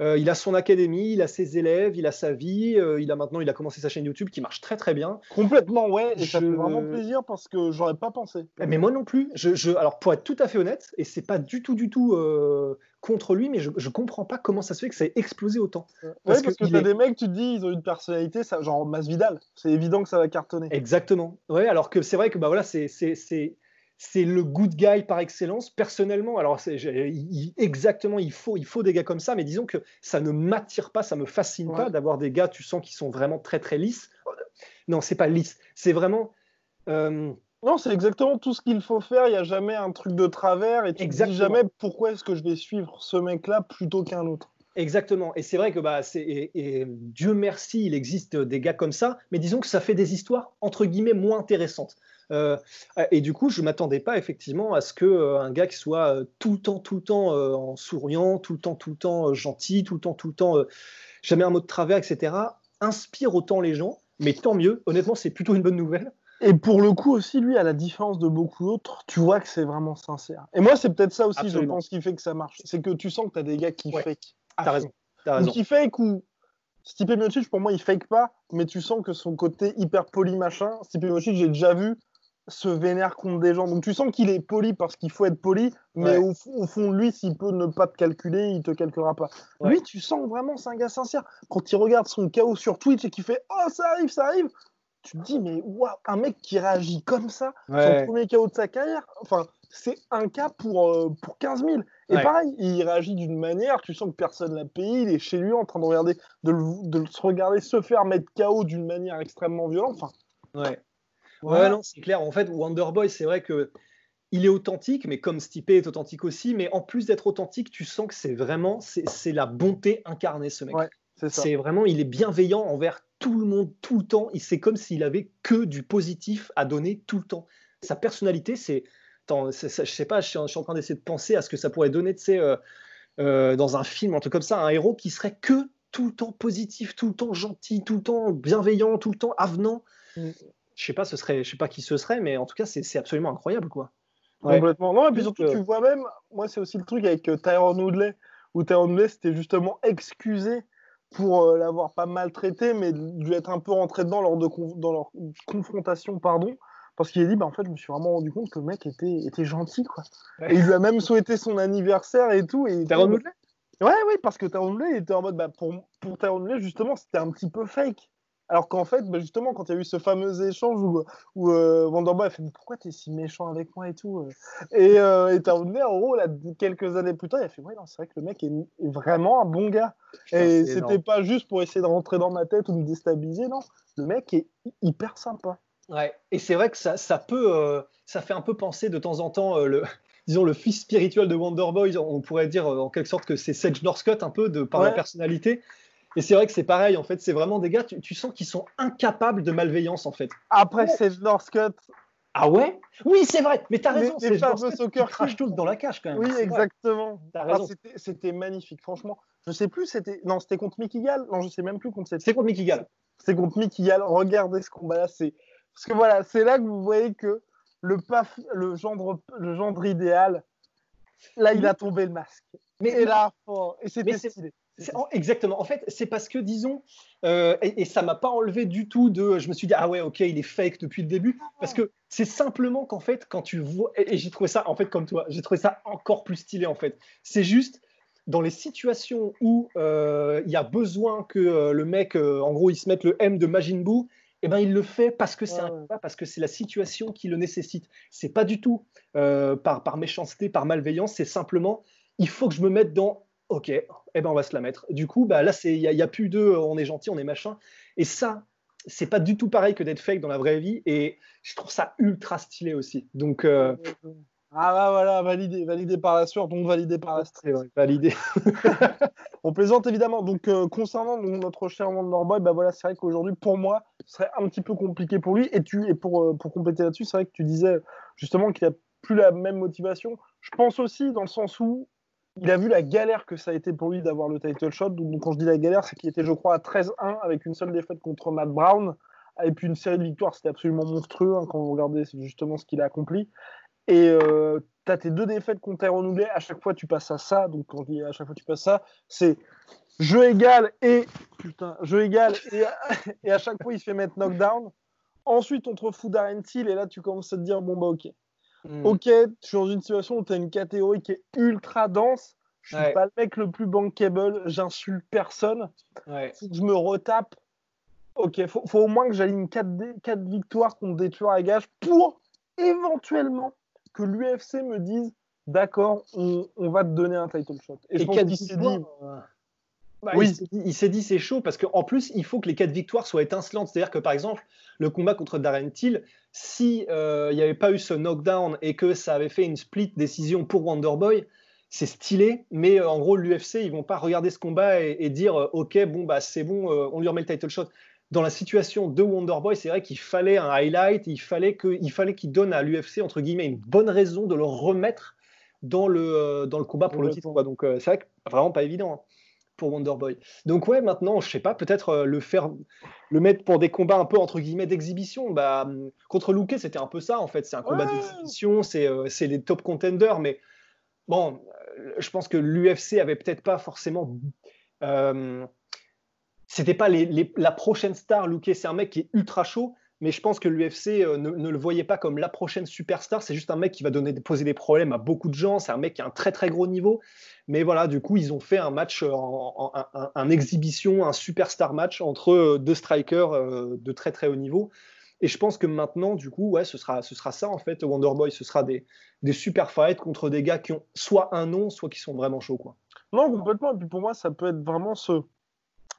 euh, il a son académie, il a ses élèves, il a sa vie. Euh, il a maintenant, il a commencé sa chaîne YouTube qui marche très très bien. Complètement, ouais. Et ça fait vraiment plaisir parce que j'aurais pas pensé. Eh, mais moi non plus. Je, alors pour être tout à fait honnête, et c'est pas du tout du tout euh, contre lui, mais je, je comprends pas comment ça se fait que ça ait explosé autant. Parce, parce que, tu as des mecs, tu te dis, ils ont une personnalité, ça, genre Masvidal. C'est évident que ça va cartonner. Exactement. Ouais, alors que c'est vrai que bah voilà, c'est c'est le good guy par excellence. Personnellement, alors exactement, il faut, il faut des gars comme ça, mais disons que ça ne m'attire pas, ça me fascine pas d'avoir des gars, tu sens, qui sont vraiment très très lisses. Non, c'est pas lisse, c'est vraiment. Euh, non, c'est exactement tout ce qu'il faut faire. Il n'y a jamais un truc de travers et tu ne dis jamais pourquoi est-ce que je vais suivre ce mec-là plutôt qu'un autre. Exactement. Et c'est vrai que bah, et, Dieu merci, il existe des gars comme ça, mais disons que ça fait des histoires entre guillemets moins intéressantes. Euh, et du coup, je m'attendais pas effectivement à ce que euh, un gars qui soit euh, tout le temps, tout le temps en souriant, tout le temps, tout le temps gentil, tout le temps, tout le temps jamais un mot de travers, etc., inspire autant les gens. Mais tant mieux. Honnêtement, c'est plutôt une bonne nouvelle. Et pour le coup aussi, lui, à la différence de beaucoup d'autres, tu vois que c'est vraiment sincère. Et moi, c'est peut-être ça aussi, je pense, qui fait que ça marche. C'est que tu sens que tu as des gars qui fake. T'as raison. As raison. Ou qui fake ou Stipe Miocic, pour moi, il fake pas, mais tu sens que son côté hyper poli machin, Stipe Miocic, j'ai déjà vu se vénère contre des gens. Donc tu sens qu'il est poli parce qu'il faut être poli, mais au, fond, lui, s'il peut ne pas te calculer, il te calculera pas. Lui, tu sens vraiment, c'est un gars sincère. Quand il regarde son chaos sur Twitch et qu'il fait Oh, ça arrive, ça arrive, tu te dis, mais waouh, un mec qui réagit comme ça, son premier chaos de sa carrière, enfin, c'est un cas pour, euh, pour 15 000. Et pareil, il réagit d'une manière, tu sens que personne l'a payé, il est chez lui en train de regarder, de, de se regarder se faire mettre KO d'une manière extrêmement violente. Enfin, ouais. Ouais, non, c'est clair. En fait, Wonderboy, c'est vrai que il est authentique, mais comme Stipe est authentique aussi. Mais en plus d'être authentique, tu sens que c'est vraiment c'est la bonté incarnée, ce mec. c'est vraiment, il est bienveillant envers tout le monde, tout le temps. C'est comme s'il avait que du positif à donner tout le temps. Sa personnalité, c'est. Je sais pas, je suis, en train d'essayer de penser à ce que ça pourrait donner, tu sais, euh, euh, dans un film, un truc comme ça, un héros qui serait que tout le temps positif, tout le temps gentil, tout le temps bienveillant, tout le temps avenant. Mm je sais pas, ce serait, je sais pas qui ce serait, mais en tout cas, c'est absolument incroyable, quoi. Complètement. Non, et puis surtout, tu vois même, moi, c'est aussi le truc avec euh, Tyrone Woodley, où Tyrone Woodley c'était justement excusé pour euh, l'avoir pas maltraité, mais lui être un peu rentré dedans lors de dans leur confrontation, pardon, parce qu'il a dit, bah, en fait, je me suis vraiment rendu compte que le mec était, était gentil, quoi. Et il lui a même souhaité son anniversaire et tout. Et Tyrone Woodley? Ouais, oui, parce que Tyrone Woodley était en mode, bah, pour, pour Tyrone Woodley, justement, c'était un petit peu fake. Alors qu'en fait, bah, justement, quand il y a eu ce fameux échange où, où euh, a fait Pourquoi tu es si méchant avec moi et tout euh Et, euh, et en gros, là, quelques années plus tard, il a fait Ouais, non, c'est vrai que le mec est, vraiment un bon gars. et c'était pas juste pour essayer de rentrer dans ma tête ou me déstabiliser, non. Le mec est hyper sympa. Ouais, et c'est vrai que ça, ça peut, euh, ça fait un peu penser de temps en temps le, disons, le fils spirituel de Wonderboy. On pourrait dire en quelque sorte que c'est Sage Northcutt un peu de, par la personnalité. Et c'est vrai que c'est pareil, en fait, c'est vraiment des gars, tu, sens qu'ils sont incapables de malveillance, en fait. Après, c'est Northcutt. Ah ouais? Oui, c'est vrai, mais t'as raison, c'est fameux soccer crash tout dans la cage quand même. Oui, exactement. Ah, c'était magnifique, franchement. Je sais plus, c'était non, c'était contre Mickey Gall. Non, je sais même plus contre c'était. C'est contre Mickey Gall. C'est contre Mickey Gall. Regardez ce combat-là, c'est Parce que voilà, c'est là que vous voyez que le, paf, le, gendre, le gendre idéal, là, il a tombé le masque. Mais et là, fort. Et c'était stylé. Exactement. En fait, c'est parce que, disons, euh, et, et ça m'a pas enlevé du tout de. Je me suis dit, ah ouais, ok, il est fake depuis le début. Parce que c'est simplement qu'en fait, quand tu vois. Et, et j'ai trouvé ça, en fait, comme toi, j'ai trouvé ça encore plus stylé, en fait. C'est juste dans les situations où euh, il y a besoin que euh, le mec, en gros, il se mette le M de Majin Buu. Eh ben, il le fait parce que c'est Ouais, parce que c'est la situation qui le nécessite. C'est pas du tout par, par méchanceté, par malveillance. C'est simplement, il faut que je me mette dans Ok, eh ben on va se la mettre. Du coup, bah là, il n'y a, y a plus de on est gentil, on est machin. Et ça, c'est pas du tout pareil que d'être fake dans la vraie vie. Et je trouve ça ultra stylé aussi. Donc, euh, Ah bah voilà, validé, validé par la sueur, donc validé par la street. validé. On plaisante évidemment. Donc euh, concernant notre cher Wonderboy, bah voilà, c'est vrai qu'aujourd'hui pour moi, ce serait un petit peu compliqué pour lui. Et tu et pour euh, pour compléter là-dessus, c'est vrai que tu disais justement qu'il a plus la même motivation. Je pense aussi dans le sens où il a vu la galère que ça a été pour lui d'avoir le title shot. Donc, quand je dis la galère, c'est qu'il était, je crois, à 13-1 avec une seule défaite contre Matt Brown. Et puis une série de victoires, c'était absolument monstrueux hein, quand vous regardez justement ce qu'il a accompli. Et euh, tu as tes deux défaites contre Tyrone Woodley, à chaque fois tu passes à ça. Donc quand je dis à chaque fois tu passes ça, c'est jeu égal et putain, jeu égal et, et à chaque fois il se fait mettre knockdown. Ensuite on te refout Darren Till et là tu commences à te dire bon bah ok, Mm. ok, je suis dans une situation où tu as une catégorie qui est ultra dense. Je suis Ouais. pas le mec le plus bankable, j'insulte personne. Ouais. Je me retape. Ok, faut, faut au moins que j'aligne 4, victoires contre des tueurs à gages pour éventuellement que l'UFC me dise d'accord, on, on va te donner un title shot. Et, je pense quatre qu'il s'est dit, bah, Oui. Il s'est dit- c'est chaud parce qu'en plus il faut que les quatre victoires soient étincelantes. C'est-à-dire que par exemple le combat contre Darren Till, si euh, n'y avait pas eu ce knockdown et que ça avait fait une split décision pour Wonderboy, c'est stylé. Mais euh, en gros l'UFC ils vont pas regarder ce combat et, et dire euh, ok bon bah c'est bon on lui remet le title shot. Dans la situation de Wonderboy, c'est vrai qu'il fallait un highlight, il fallait qu'il donne à l'UFC entre guillemets une bonne raison de le remettre dans le, dans le combat pour le titre. quoi. Donc c'est vrai que vraiment pas évident hein, pour Wonderboy. Donc ouais, maintenant, je sais pas, peut-être euh, le faire, le mettre pour des combats un peu entre guillemets d'exhibition. Bah, hum, contre Luque, c'était un peu ça en fait. C'est un combat Ouais. d'exhibition, c'est euh, c'est les top contenders, mais bon, euh, je pense que l'UFC avait peut-être pas forcément. euh, c'était pas les- les- la prochaine star. Luque, c'est un mec qui est ultra chaud, mais je pense que l'UFC euh, ne, le voyait pas comme la prochaine superstar. C'est juste un mec qui va poser des problèmes à beaucoup de gens. C'est un mec qui a un très très gros niveau. Mais voilà, du coup, ils ont fait un match, euh, en, exhibition, un superstar match entre euh, deux strikers de très très haut niveau. Et je pense que maintenant, du coup, ouais, ce sera, ce sera ça en fait, Wonderboy. Ce sera des, des super fights contre des gars qui ont soit un nom, soit qui sont vraiment chauds. Quoi. Non, complètement. Et puis pour moi, ça peut être vraiment ce.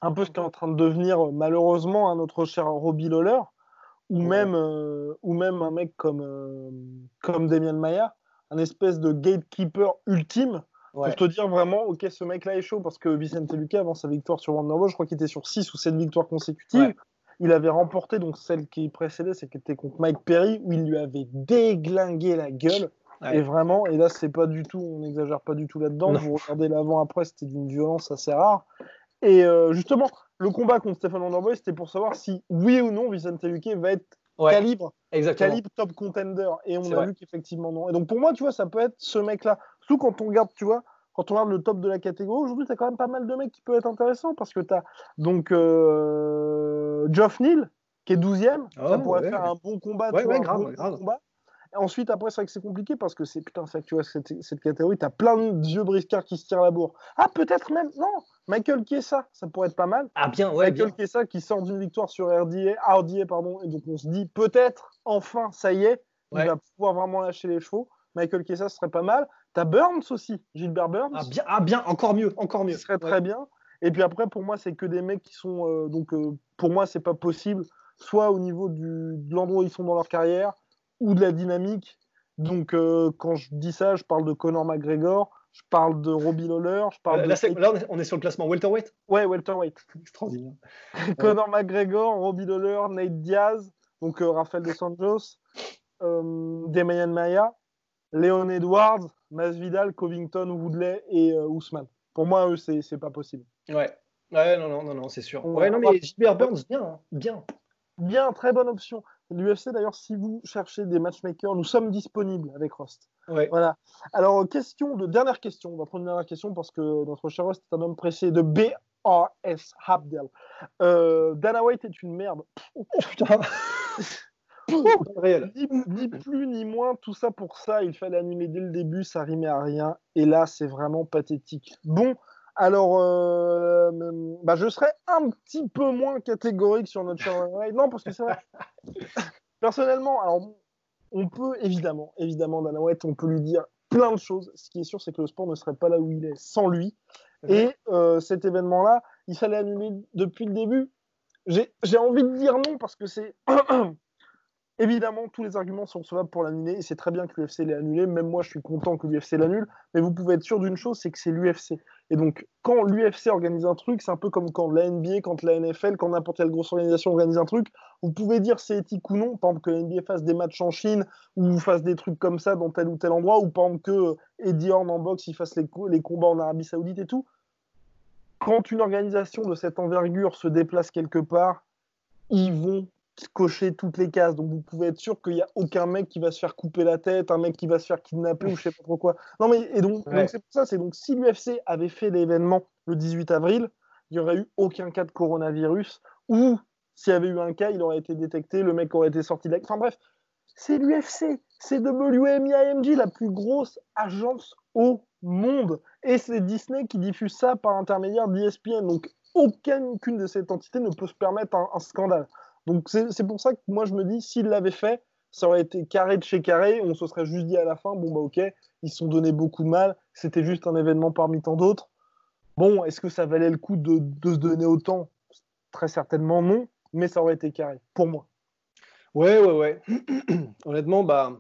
Un peu ce qui est en train de devenir malheureusement un notre cher Robbie Lawler, ou, même, euh, ou même un mec comme, euh, comme Demian Maia, un espèce de gatekeeper ultime Ouais. pour te dire vraiment, ok, ce mec-là est chaud parce que Vicente Luque, avant sa victoire sur Wonderboy, je crois qu'il était sur 6 ou 7 victoires consécutives. Ouais. Il avait remporté donc celle qui précédait, c'était contre Mike Perry, où il lui avait déglingué la gueule. Ouais. Et vraiment, et là, c'est pas du tout, on n'exagère pas du tout là-dedans. Vous regardez l'avant-après, c'était d'une violence assez rare. Et euh, justement, le combat contre Stephen Wonderboy, c'était pour savoir si, oui ou non, Vicente Luque va être Ouais, calibre, exactement. calibre top contender. Et on a vrai. vu qu'effectivement non. Et donc pour moi, tu vois, ça peut être ce mec-là. Surtout quand on regarde, tu vois, quand on regarde le top de la catégorie, aujourd'hui, tu as quand même pas mal de mecs qui peuvent être intéressants parce que tu as donc euh, Geoff Neal qui est 12e. Ah, ça pourrait ouais. faire un bon combat. Ouais, tu vois, ouais, un grave, bon grave. combat. Ensuite, après, c'est vrai que c'est compliqué parce que c'est putain, vrai que tu vois, cette, cette catégorie, tu as plein de vieux briscards qui se tirent la bourre. Ah, peut-être même, non, Michael Chiesa, ça pourrait être pas mal. Ah bien, ouais, bien. Michael Chiesa qui sort d'une victoire sur RDA, RDA pardon, et donc on se dit peut-être, enfin, ça y est, Ouais. il va pouvoir vraiment lâcher les chevaux. Michael Chiesa ce serait pas mal. T'as Burns aussi, Gilbert Burns, Ah bien, ah bien, encore mieux, encore mieux. ce serait Ouais. très bien. Et puis après, pour moi, c'est que des mecs qui sont euh, donc euh, pour moi, c'est pas possible, soit au niveau du, de l'endroit où ils sont dans leur carrière ou de la dynamique. Donc euh, quand je dis ça, je parle de Conor McGregor, je parle de Robbie Lawler, je parle Euh, de Là, là, on est- sur le classement welterweight? ouais welterweight. Extraordinaire. Conor McGregor, Robbie Lawler, Nate Diaz, donc euh, Rafael Dos Anjos, euh, Demian Maia, Leon Edwards, Masvidal, Covington, Woodley et euh, Ousmane. Pour moi, eux, c'est c'est pas possible. Ouais. Ouais, non, non, non, non, c'est sûr. Ouais, non, mais Gilbert Burns, bien, hein, bien. Bien, très bonne option. L'UFC, d'ailleurs, si vous cherchez des matchmakers, nous sommes disponibles avec Rust. Ouais. Voilà. Alors, question de dernière question. On va prendre une dernière question parce que notre cher Rust est un homme pressé de B.R.S. Habdel. Euh, Dana White est une merde. Oh, putain. réel. Ni, ni plus ni moins, tout ça pour ça. Il fallait annuler dès le début, ça rimait à rien. Et là, c'est vraiment pathétique. Bon, alors, euh, bah, je serais un petit peu moins catégorique sur notre White. Non, parce que c'est vrai. Personnellement, alors, on peut évidemment, évidemment, Dana White, on peut lui dire plein de choses. Ce qui est sûr, c'est que le sport ne serait pas là où il est sans lui. Et euh, cet événement-là, il fallait annuler depuis le début. J'ai envie de dire non parce que c'est. Évidemment, tous les arguments sont recevables pour l'annuler et c'est très bien que l'UFC l'ait annulé. Même moi, je suis content que l'UFC l'annule. Mais vous pouvez être sûr d'une chose, c'est que c'est l'UFC. Et donc, quand l'UFC organise un truc, c'est un peu comme quand la NBA, quand la NFL, quand n'importe quelle grosse organisation organise un truc. Vous pouvez dire c'est éthique ou non. Par exemple, que la NBA fasse des matchs en Chine ou fasse des trucs comme ça dans tel ou tel endroit. Ou par exemple que Eddie Horn en boxe, il fasse les, les combats en Arabie Saoudite et tout. Quand une organisation de cette envergure se déplace quelque part, ils vont cocher toutes les cases. Donc vous pouvez être sûr qu'il n'y a aucun mec qui va se faire couper la tête, un mec qui va se faire kidnapper ou je sais pas trop quoi. Non mais et donc Ouais. c'est pour ça, c'est donc si l'UFC avait fait l'événement le 18 avril, il n'y aurait eu aucun cas de coronavirus ou s'il y avait eu un cas, il aurait été détecté, le mec aurait été sorti de la... Enfin bref, c'est l'UFC, c'est WMIMG, la plus grosse agence au monde. Et c'est Disney qui diffuse ça par l'intermédiaire d'ESPN. Donc aucune de ces entités ne peut se permettre un, un scandale. Donc c'est pour ça que moi je me dis, s'il l'avait fait, ça aurait été carré de chez carré, on se serait juste dit à la fin, bon bah ok, ils se sont donné beaucoup de mal, c'était juste un événement parmi tant d'autres. Bon, est-ce que ça valait le coup de, de se donner autant? Très certainement non, mais ça aurait été carré, pour moi. Ouais, ouais, ouais. Honnêtement, bah,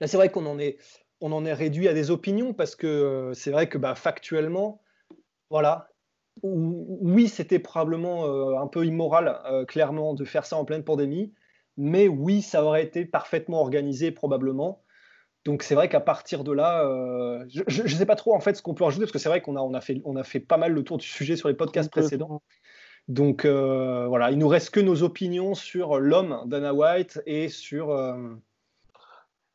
là, c'est vrai qu'on en est, on en est réduit à des opinions parce que euh, c'est vrai que bah, factuellement, voilà, oui, c'était probablement euh, un peu immoral, euh, clairement, de faire ça en pleine pandémie, mais oui, ça aurait été parfaitement organisé, probablement. Donc c'est vrai qu'à partir de là, euh, je ne sais pas trop en fait ce qu'on peut rajouter parce que c'est vrai qu'on a, on a, fait, on a fait pas mal le tour du sujet sur les podcasts précédents. Donc voilà, il nous reste que nos opinions sur l'homme Dana White et sur.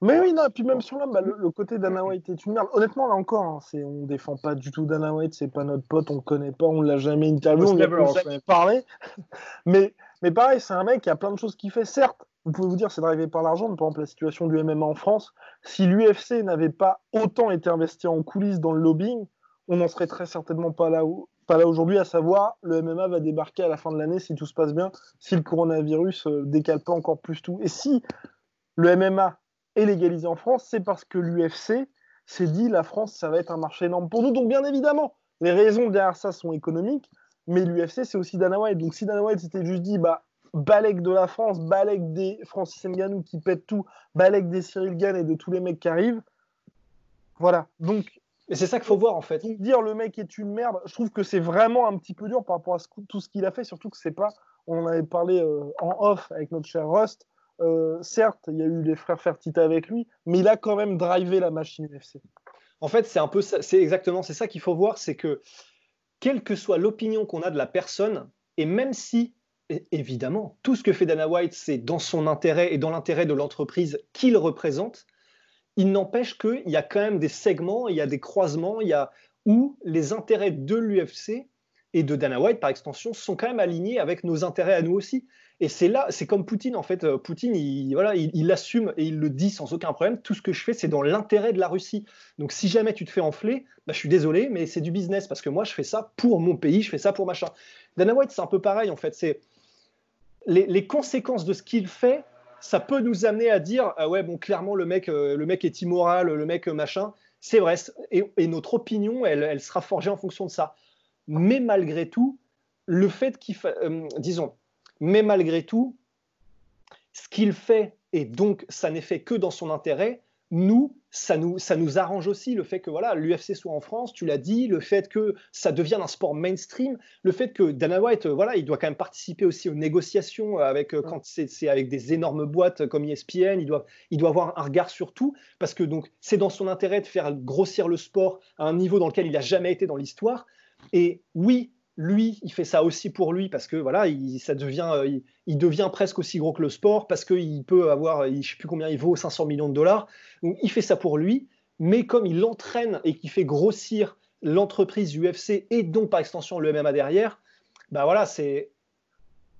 Mais oui, non, et puis même sur l'homme, bah, le, le côté Dana White est une merde. Honnêtement, là encore, hein, c'est, on défend pas du tout Dana White, c'est pas notre pote, on le connaît pas, on l'a jamais interviewé, on Was lui a never our jamais parlé. mais, mais pareil, c'est un mec qui a plein de choses qu'il fait. Certes, vous pouvez vous dire c'est drivé par l'argent, mais par exemple la situation du MMA en France, si l'UFC n'avait pas autant été investi en coulisses dans le lobbying, on n'en serait très certainement pas là, où, pas là aujourd'hui, à savoir le MMA va débarquer à la fin de l'année si tout se passe bien, si le coronavirus euh, décale pas encore plus tout. Et si le MMA est légalisé en France, c'est parce que l'UFC s'est dit la France, ça va être un marché énorme pour nous. Donc, bien évidemment, les raisons derrière ça sont économiques, mais l'UFC, c'est aussi Dana White. Donc, si Dana White s'était juste dit, bah, balèque de la France, balèque des Francis Ngannou qui pètent tout, balèque des Cyril Gann et de tous les mecs qui arrivent, voilà. Donc, Et c'est ça qu'il faut voir en fait. donc, dire le mec est une merde, je trouve que c'est vraiment un petit peu dur par rapport à ce tout ce qu'il a fait, surtout que c'est pas, on en avait parlé euh, en off avec notre cher Rust, euh, certes, il y a eu les frères Fertitta avec lui, mais il a quand même drivé la machine UFC. En fait, c'est un peu c'est exactement, c'est ça qu'il faut voir, c'est que quelle que soit l'opinion qu'on a de la personne, et même si, évidemment, tout ce que fait Dana White, c'est dans son intérêt et dans l'intérêt de l'entreprise qu'il représente, il n'empêche qu'il y a quand même des segments, il y a des croisements, il y a où les intérêts de l'UFC et de Dana White, par extension, sont quand même alignés avec nos intérêts à nous aussi. Et c'est là, c'est comme Poutine, en fait. Euh, Poutine, il, voilà, il, assume et il le dit sans aucun problème. Tout ce que je fais, c'est dans l'intérêt de la Russie. Donc si jamais tu te fais enfler, bah, je suis désolé, mais c'est du business parce que moi, je fais ça pour mon pays, je fais ça pour machin. Dana White, c'est un peu pareil, en fait. C'est les, conséquences de ce qu'il fait, ça peut nous amener à dire ah ouais, bon, clairement, le mec, euh, le mec est immoral, le mec euh, machin. C'est vrai. Et, notre opinion, elle, sera forgée en fonction de ça. Mais malgré tout, le fait qu'il disons, mais malgré tout, ce qu'il fait, et donc ça n'est fait que dans son intérêt, nous, ça nous, ça nous arrange aussi le fait que voilà, l'UFC soit en France, tu l'as dit, le fait que ça devienne un sport mainstream, le fait que Dana White, euh, voilà, il doit quand même participer aussi aux négociations avec, euh, quand c'est avec des énormes boîtes comme ESPN, il doit, il doit avoir un regard sur tout, parce que donc c'est dans son intérêt de faire grossir le sport à un niveau dans lequel il n'a jamais été dans l'histoire. Et oui, lui, il fait ça aussi pour lui parce que voilà, il, ça devient, euh, il, devient presque aussi gros que le sport parce qu'il peut avoir, je ne sais plus combien il vaut, 500 millions de dollars. Donc, il fait ça pour lui, mais comme il l'entraîne et qu'il fait grossir l'entreprise UFC et donc par extension le MMA derrière, bah voilà, c'est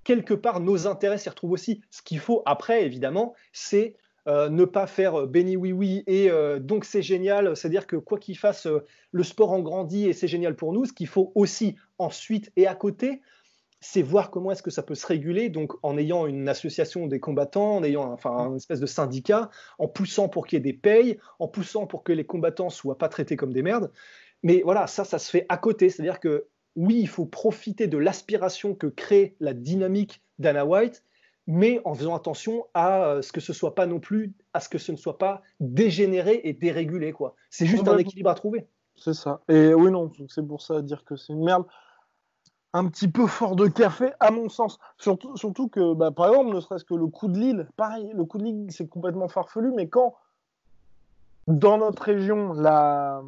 quelque part nos intérêts s'y retrouvent aussi. Ce qu'il faut après, évidemment, c'est euh, ne pas faire euh, béni oui oui et euh, donc c'est génial. C'est-à-dire que quoi qu'il fasse, le sport en grandit et c'est génial pour nous. Ce qu'il faut aussi ensuite et à côté, c'est voir comment est-ce que ça peut se réguler, donc en ayant une association des combattants, en ayant enfin une espèce de syndicat, en poussant pour qu'il y ait des payes, en poussant pour que les combattants soient pas traités comme des merdes. Mais voilà, ça, ça se fait à côté. C'est-à-dire que oui, il faut profiter de l'aspiration que crée la dynamique d'Anna White, mais en faisant attention à euh, ce que ce soit pas non plus, à ce que ce ne soit pas dégénéré et dérégulé. quoi. C'est juste un équilibre à trouver. C'est ça. Et oui, non, c'est pour ça dire que c'est une merde. Un petit peu fort de café, à mon sens. Surtout, surtout que, bah, par exemple, ne serait-ce que le coup de Lille, pareil, le coup de Lille, c'est complètement farfelu, mais quand dans notre région, la,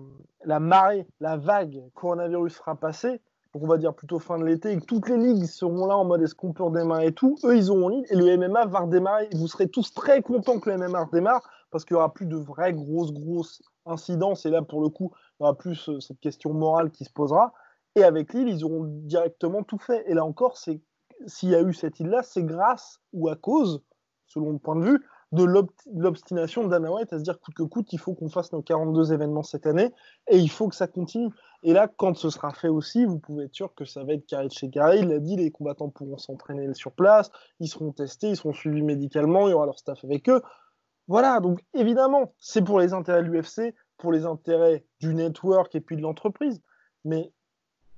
la marée, la vague coronavirus sera passée, on va dire plutôt fin de l'été, et que toutes les ligues seront là en mode est-ce qu'on peut redémarrer et tout, eux ils auront ligne et le MMA va redémarrer. Vous serez tous très contents que le MMA redémarre parce qu'il n'y aura plus de vraies grosses, grosses incidences. Et là, pour le coup, il y aura plus euh, cette question morale qui se posera. Et avec Lille, ils auront directement tout fait. Et là encore, s'il y a eu cette île-là, c'est grâce ou à cause, selon le point de vue, de l'obstination de Dana White à se dire coûte que coûte, il faut qu'on fasse nos 42 événements cette année et il faut que ça continue. Et là, quand ce sera fait aussi, vous pouvez être sûr que ça va être carré de chez carré. Il l'a dit, les combattants pourront s'entraîner sur place, ils seront testés, ils seront suivis médicalement, il y aura leur staff avec eux. Voilà, donc évidemment, c'est pour les intérêts de l'UFC, pour les intérêts du network et puis de l'entreprise. Mais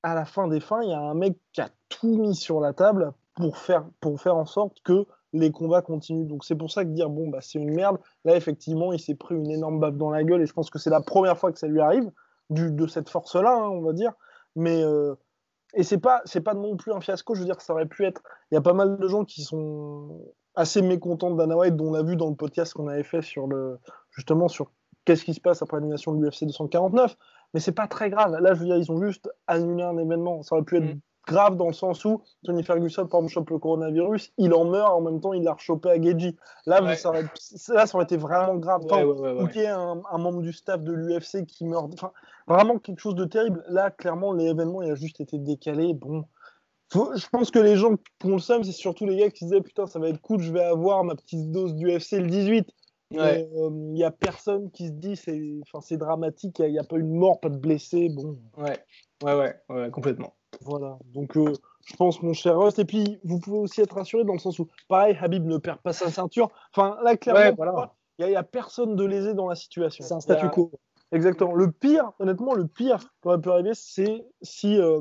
à la fin des fins, il y a un mec qui a tout mis sur la table pour faire, pour faire en sorte que les combats continuent. Donc c'est pour ça que dire bon bah c'est une merde. Là effectivement il s'est pris une énorme baffe dans la gueule et je pense que c'est la première fois que ça lui arrive de cette force-là, hein, on va dire. Mais euh, et c'est pas c'est pas non plus un fiasco. Je veux dire ça aurait pu être. Il y a pas mal de gens qui sont assez mécontents de White, dont on a vu dans le podcast qu'on avait fait sur le justement sur qu'est-ce qui se passe après l'annulation de l'UFC 249. Mais c'est pas très grave. Là je veux dire ils ont juste annulé un événement. Ça aurait pu être mm grave dans le sens où Tony Ferguson, par exemple, chope le coronavirus, il en meurt, en même temps, il l'a rechopé à Geji. Là, ça aurait, là, ça aurait été vraiment grave. Enfin, ou qu'il y ait un, membre du staff de l'UFC qui meurt. Enfin, vraiment quelque chose de terrible. Là, clairement, l'événement, il a juste été décalé. Bon. je pense que les gens qui ont le seum, c'est surtout les gars qui disaient Putain, ça va être cool, je vais avoir ma petite dose d'UFC le 18. Il n'y a personne qui se dit c'est enfin, dramatique, il n'y a, a, pas une mort, pas de blessé. Bon. Ouais, ouais, ouais, ouais complètement. Voilà. Donc, euh, je pense, mon cher Rust. Et puis, vous pouvez aussi être rassuré dans le sens où, pareil, Habib ne perd pas sa ceinture. Enfin, là, clairement, il n'y a, personne de lésé dans la situation. C'est un statu quo. Exactement. Le pire, honnêtement, le pire qui aurait pu arriver, c'est si euh,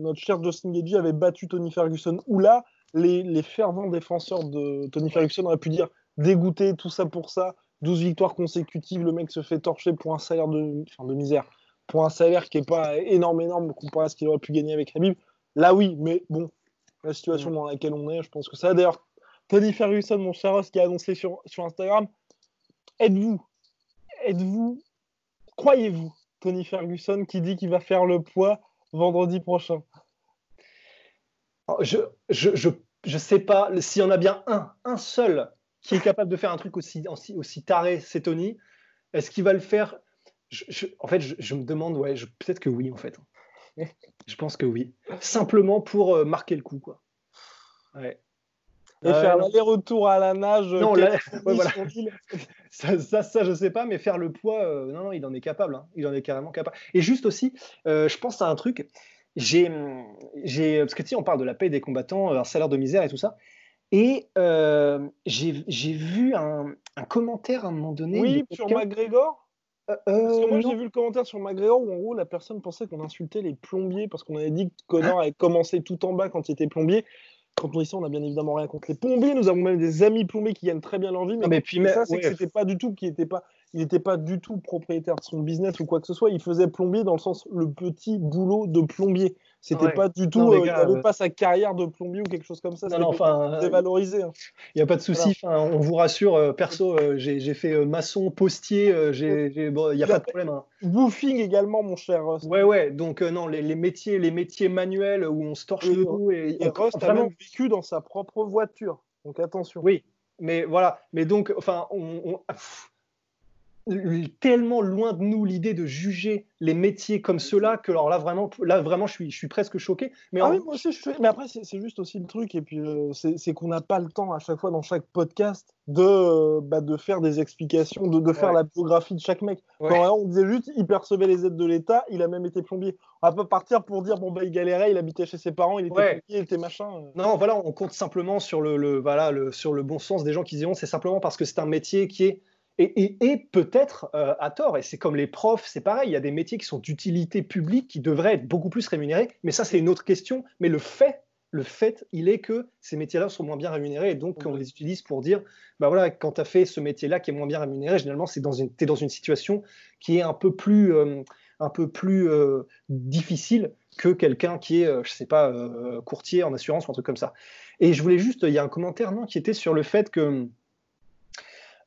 notre cher Justin Gagey avait battu Tony Ferguson. Ou là, les, les, fervents défenseurs de Tony Ferguson auraient pu dire dégoûté, tout ça pour ça, 12 victoires consécutives, le mec se fait torcher pour un salaire de, enfin, de misère pour un salaire qui n'est pas énorme, énorme comparé à ce qu'il aurait pu gagner avec Habib. Là, oui, mais bon, la situation mm. dans laquelle on est, je pense que ça. D'ailleurs, Tony Ferguson, mon cher Ross, qui a annoncé sur, sur Instagram, êtes-vous, êtes-vous, croyez-vous, Tony Ferguson qui dit qu'il va faire le poids vendredi prochain? Je, je, je, je sais pas s'il y en a bien un, un seul qui est capable de faire un truc aussi, aussi, aussi taré, c'est Tony. Est-ce qu'il va le faire en fait, je, me demande, ouais, peut-être que oui, en fait. je pense que oui. Simplement pour euh, marquer le coup, quoi. Ouais. Et faire l'aller-retour à la nage. Euh, non, voilà. ça, ça, ça, je sais pas, mais faire le poids, euh, non, non, il en est capable. Hein. Il en est carrément capable. Et juste aussi, je pense à un truc. J'ai, j'ai, parce que tu sais, on parle de la paix des combattants, un salaire de misère et tout ça. Et j'ai, j'ai vu un, un, commentaire à un moment donné. Oui, sur McGregor? Euh, parce que moi, j'ai vu le commentaire sur McGregor où en gros la personne pensait qu'on insultait les plombiers parce qu'on avait dit que Connor avait commencé tout en bas quand il était plombier. Quand on dit ça, on a bien évidemment rien contre les plombiers. Nous avons même des amis plombiers qui gagnent très bien leur vie. Mais, ah, puis ça, c'est que c'était pas du tout, qu'il n'était pas, il pas du tout propriétaire de son business ou quoi que ce soit. Il faisait plombier dans le sens le petit boulot de plombier. C'était Ouais. pas du tout. Non, euh, gars, il avait euh, pas sa carrière de plombier ou quelque chose comme ça. Non, enfin, dévalorisé. hein. Il n'y a pas de souci. On vous rassure, euh, perso, euh, j'ai j'ai fait euh, maçon, postier, euh, j'ai- j'ai- bon, il n'y a Il a pas de problème. hein. Woofing également, mon cher Rust. Ouais, ouais. Donc euh, non, les, les métiers, les métiers manuels où on se torche le dos et, Et Rust a vraiment. même vécu dans sa propre voiture. Donc attention. Oui, mais voilà. Mais donc, enfin, on, tellement loin de nous l'idée de juger les métiers comme ceux-là que alors là vraiment, là vraiment, je suis, je suis presque choqué. Mais Ah en- oui, moi aussi, je suis... Mais après, c'est juste aussi le truc, et puis euh, c'est qu'on n'a pas le temps à chaque fois dans chaque podcast de, euh, bah, de faire des explications, de, de faire Ouais. la biographie de chaque mec. Ouais. Quand on disait juste, il percevait les aides de l'État, il a même été plombier. On va pas partir pour dire, bon, bah, il galérait, il habitait chez ses parents, il était Ouais. plombier, il était machin. euh. Non, voilà, on compte simplement sur le, le- voilà, le, sur le bon sens des gens qui diront c'est simplement parce que c'est un métier qui est. Et, et- et peut-être euh, à tort, et c'est comme les profs, c'est pareil, il y a des métiers qui sont d'utilité publique qui devraient être beaucoup plus rémunérés, mais ça c'est une autre question. Mais le fait, le fait, il est que ces métiers-là sont moins bien rémunérés et donc on les utilise pour dire, bah voilà, quand tu as fait ce métier-là qui est moins bien rémunéré, généralement c'est dans une, es dans une situation qui est un peu plus, euh, un peu plus euh, difficile que quelqu'un qui est, je sais pas, courtier en assurance ou un truc comme ça. Et je voulais juste, il y a un commentaire non, qui était sur le fait que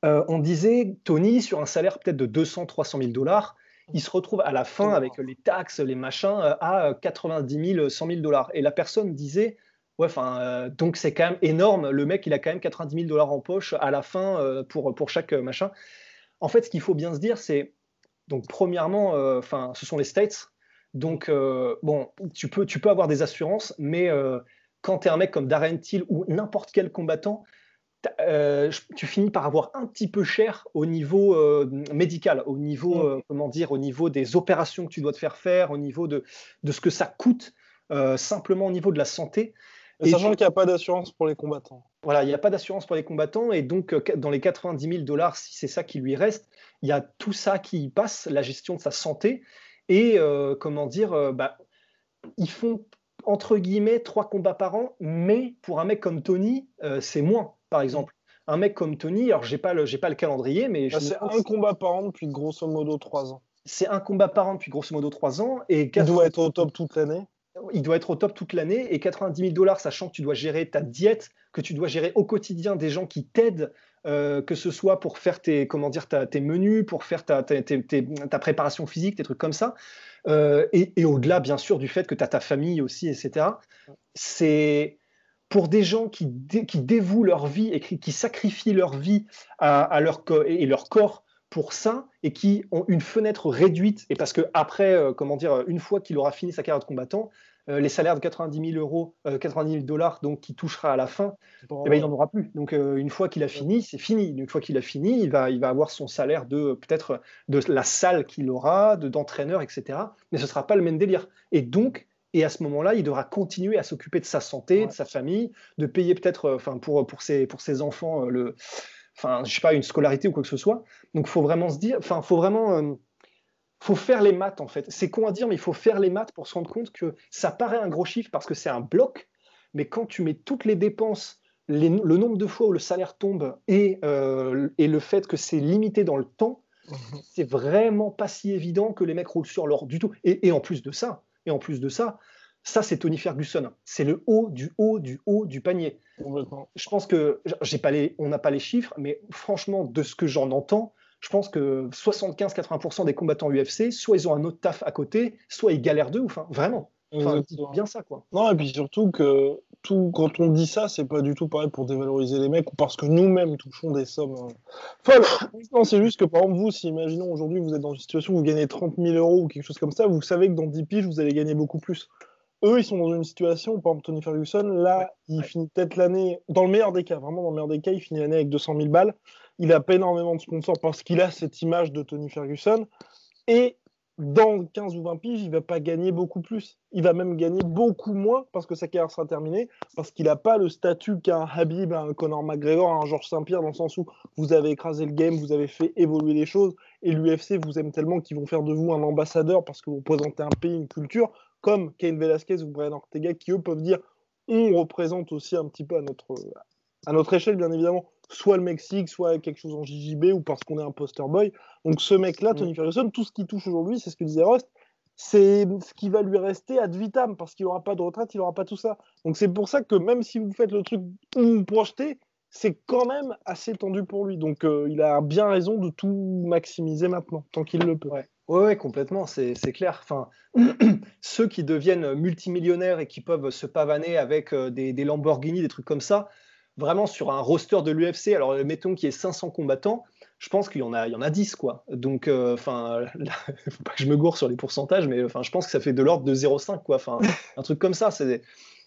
euh, on disait Tony sur un salaire peut-être de 200, 300 000 dollars, il se retrouve à la fin avec les taxes, les machins, euh, à 90 000, 100 000 dollars. Et la personne disait, ouais, enfin, euh, donc c'est quand même énorme. Le mec, il a quand même 90 000 dollars en poche à la fin euh, pour, pour chaque machin. En fait, ce qu'il faut bien se dire, c'est donc premièrement, enfin, ce sont les States. Donc bon, tu peux, tu peux avoir des assurances, mais quand tu es un mec comme Darren Till ou n'importe quel combattant, euh, tu finis par avoir un petit peu cher au niveau euh, médical, au niveau, euh, comment dire, au niveau des opérations que tu dois te faire faire, au niveau de, de ce que ça coûte, simplement au niveau de la santé. Et sachant tu- qu'il n'y a pas d'assurance pour les combattants. Voilà, il n'y a pas d'assurance pour les combattants et donc dans les 90 000 dollars, si c'est ça qui lui reste, il y a tout ça qui y passe, la gestion de sa santé et comment dire, bah, ils font entre guillemets trois combats par an, mais pour un mec comme Tony, c'est moins, par exemple. Un mec comme Tony, alors j'ai pas le, j'ai pas le calendrier, mais je Bah, c'est un combat par an depuis grosso modo trois ans. c'est un combat par an depuis grosso modo trois ans et Il 80 doit être au top toute l'année. il doit être au top toute l'année et 90 000 dollars, sachant que tu dois gérer ta diète, que tu dois gérer au quotidien des gens qui t'aident, euh, que ce soit pour faire tes, comment dire, ta- tes menus, pour faire ta, ta préparation physique, des trucs comme ça. Euh, et et au-delà, bien sûr, du fait que tu as ta famille aussi, etc. C'est pour des gens qui, dé- qui dévouent leur vie et qui, qui sacrifient leur vie à, à leur et leur corps pour ça et qui ont une fenêtre réduite et parce que après euh, comment dire une fois qu'il aura fini sa carrière de combattant euh, les salaires de 90 000 euros euh, 90 000 dollars donc qu'il touchera à la fin Bon, eh ben, il n'en aura plus. Donc euh, une fois qu'il a fini c'est fini. Une fois qu'il a fini il va il va avoir son salaire de euh, peut-être de la salle qu'il aura de d'entraîneur etc mais ce sera pas le même délire. Et donc et à ce moment-là, il devra continuer à s'occuper de sa santé, Ouais. de sa famille, de payer peut-être, euh, enfin pour pour ses pour ses enfants euh, le, enfin je sais pas une scolarité ou quoi que ce soit. Donc faut vraiment se dire, enfin faut vraiment euh, faut faire les maths en fait. C'est con à dire, mais il faut faire les maths pour se rendre compte que ça paraît un gros chiffre parce que c'est un bloc, mais quand tu mets toutes les dépenses, les- le nombre de fois où le salaire tombe et, euh, et le fait que c'est limité dans le temps, c'est vraiment pas si évident que les mecs roulent sur l'or du tout. Et, et en plus de ça, et en plus de ça, ça c'est Tony Ferguson. C'est le haut du haut du haut du panier je pense que j'ai pas les, on n'a pas les chiffres, mais franchement, de ce que j'en entends, je pense que 75-80% des combattants UFC, soit ils ont un autre taf à côté, soit ils galèrent d'eux, enfin vraiment. Enfin, bien ça quoi. Non, et puis surtout que tout, quand on dit ça, c'est pas du tout pareil pour dévaloriser les mecs ou parce que nous-mêmes touchons des sommes euh, folles. Non, c'est juste que par exemple, vous, si imaginons aujourd'hui vous êtes dans une situation où vous gagnez 30 000 euros ou quelque chose comme ça, vous savez que dans 10 piges, vous allez gagner beaucoup plus. Eux, ils sont dans une situation où, par exemple, Tony Ferguson, là, il finit peut-être l'année, dans le meilleur des cas, vraiment dans le meilleur des cas, il finit l'année avec 200 000 balles. Il a pas énormément de sponsors parce qu'il a cette image de Tony Ferguson. Et dans 15 ou 20 piges, il va pas gagner beaucoup plus. Il va même gagner beaucoup moins parce que sa carrière sera terminée, parce qu'il n'a pas le statut qu'a un Habib, un Conor McGregor, un Georges Saint-Pierre, dans le sens où vous avez écrasé le game, vous avez fait évoluer les choses, et l'UFC vous aime tellement qu'ils vont faire de vous un ambassadeur parce que vous représentez un pays, une culture, comme Cain Velasquez ou Brian Ortega, qui eux peuvent dire on représente aussi un petit peu à notre, à notre échelle, bien évidemment, soit le Mexique, soit quelque chose en JJB, ou parce qu'on est un poster boy. Donc ce mec-là, Tony Ferguson, tout ce qu'il touche aujourd'hui, c'est ce que disait Rust, c'est ce qui va lui rester ad vitam parce qu'il n'aura pas de retraite, il n'aura pas tout ça. Donc c'est pour ça que même si vous faites le truc où vous projetez, c'est quand même assez tendu pour lui. Donc euh, il a bien raison de tout maximiser maintenant, tant qu'il le peut. Ouais. Ouais, complètement, c'est clair. Enfin, ceux qui deviennent multimillionnaires et qui peuvent se pavaner avec euh, des, des, Lamborghini, des trucs comme ça, vraiment sur un roster de l'UFC, alors mettons qu'il y ait 500 combattants, je pense qu'il y en a, y en a 10 quoi. Donc, euh, enfin, ne faut pas que je me gourre sur les pourcentages, mais je pense que ça fait de l'ordre de 0,5 quoi. Enfin, un truc comme ça.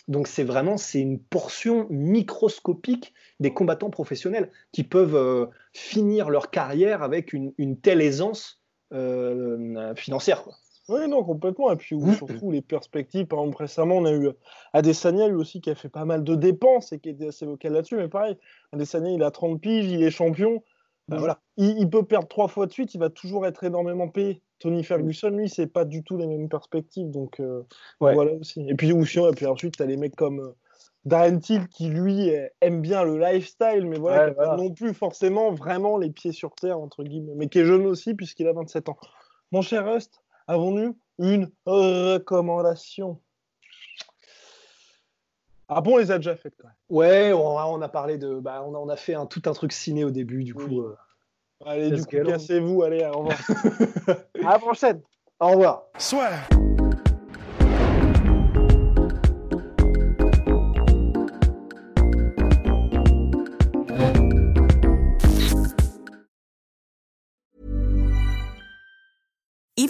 Donc c'est vraiment c'est une portion microscopique des combattants professionnels qui peuvent euh, finir leur carrière avec une, telle aisance euh, financière. Oui, non, complètement. Et puis surtout les perspectives. Par exemple, récemment, on a eu Adesanya, lui aussi, qui a fait pas mal de dépenses et qui était assez vocal là-dessus. Mais pareil, Adesanya, il a 30 piges, il est champion. Ben voilà. il, peut perdre trois fois de suite, il va toujours être énormément payé. Tony Ferguson, lui, c'est pas du tout les mêmes perspectives. Donc euh, voilà aussi. Et puis, et puis ensuite, tu as les mecs comme euh, Darren Till qui, lui, aime bien le lifestyle, mais voilà, qui non plus forcément vraiment les pieds sur terre, entre guillemets. Mais qui est jeune aussi, puisqu'il a 27 ans. Mon cher Rust, avons-nous une recommandation? Ah bon, on les a déjà faites quand même. Ouais, on, a parlé de. Bah, on, a, on a fait un, tout un truc ciné au début, du coup. Euh, allez, du coup, cassez-vous. Allez, au revoir. à la prochaine. Au revoir. Soit.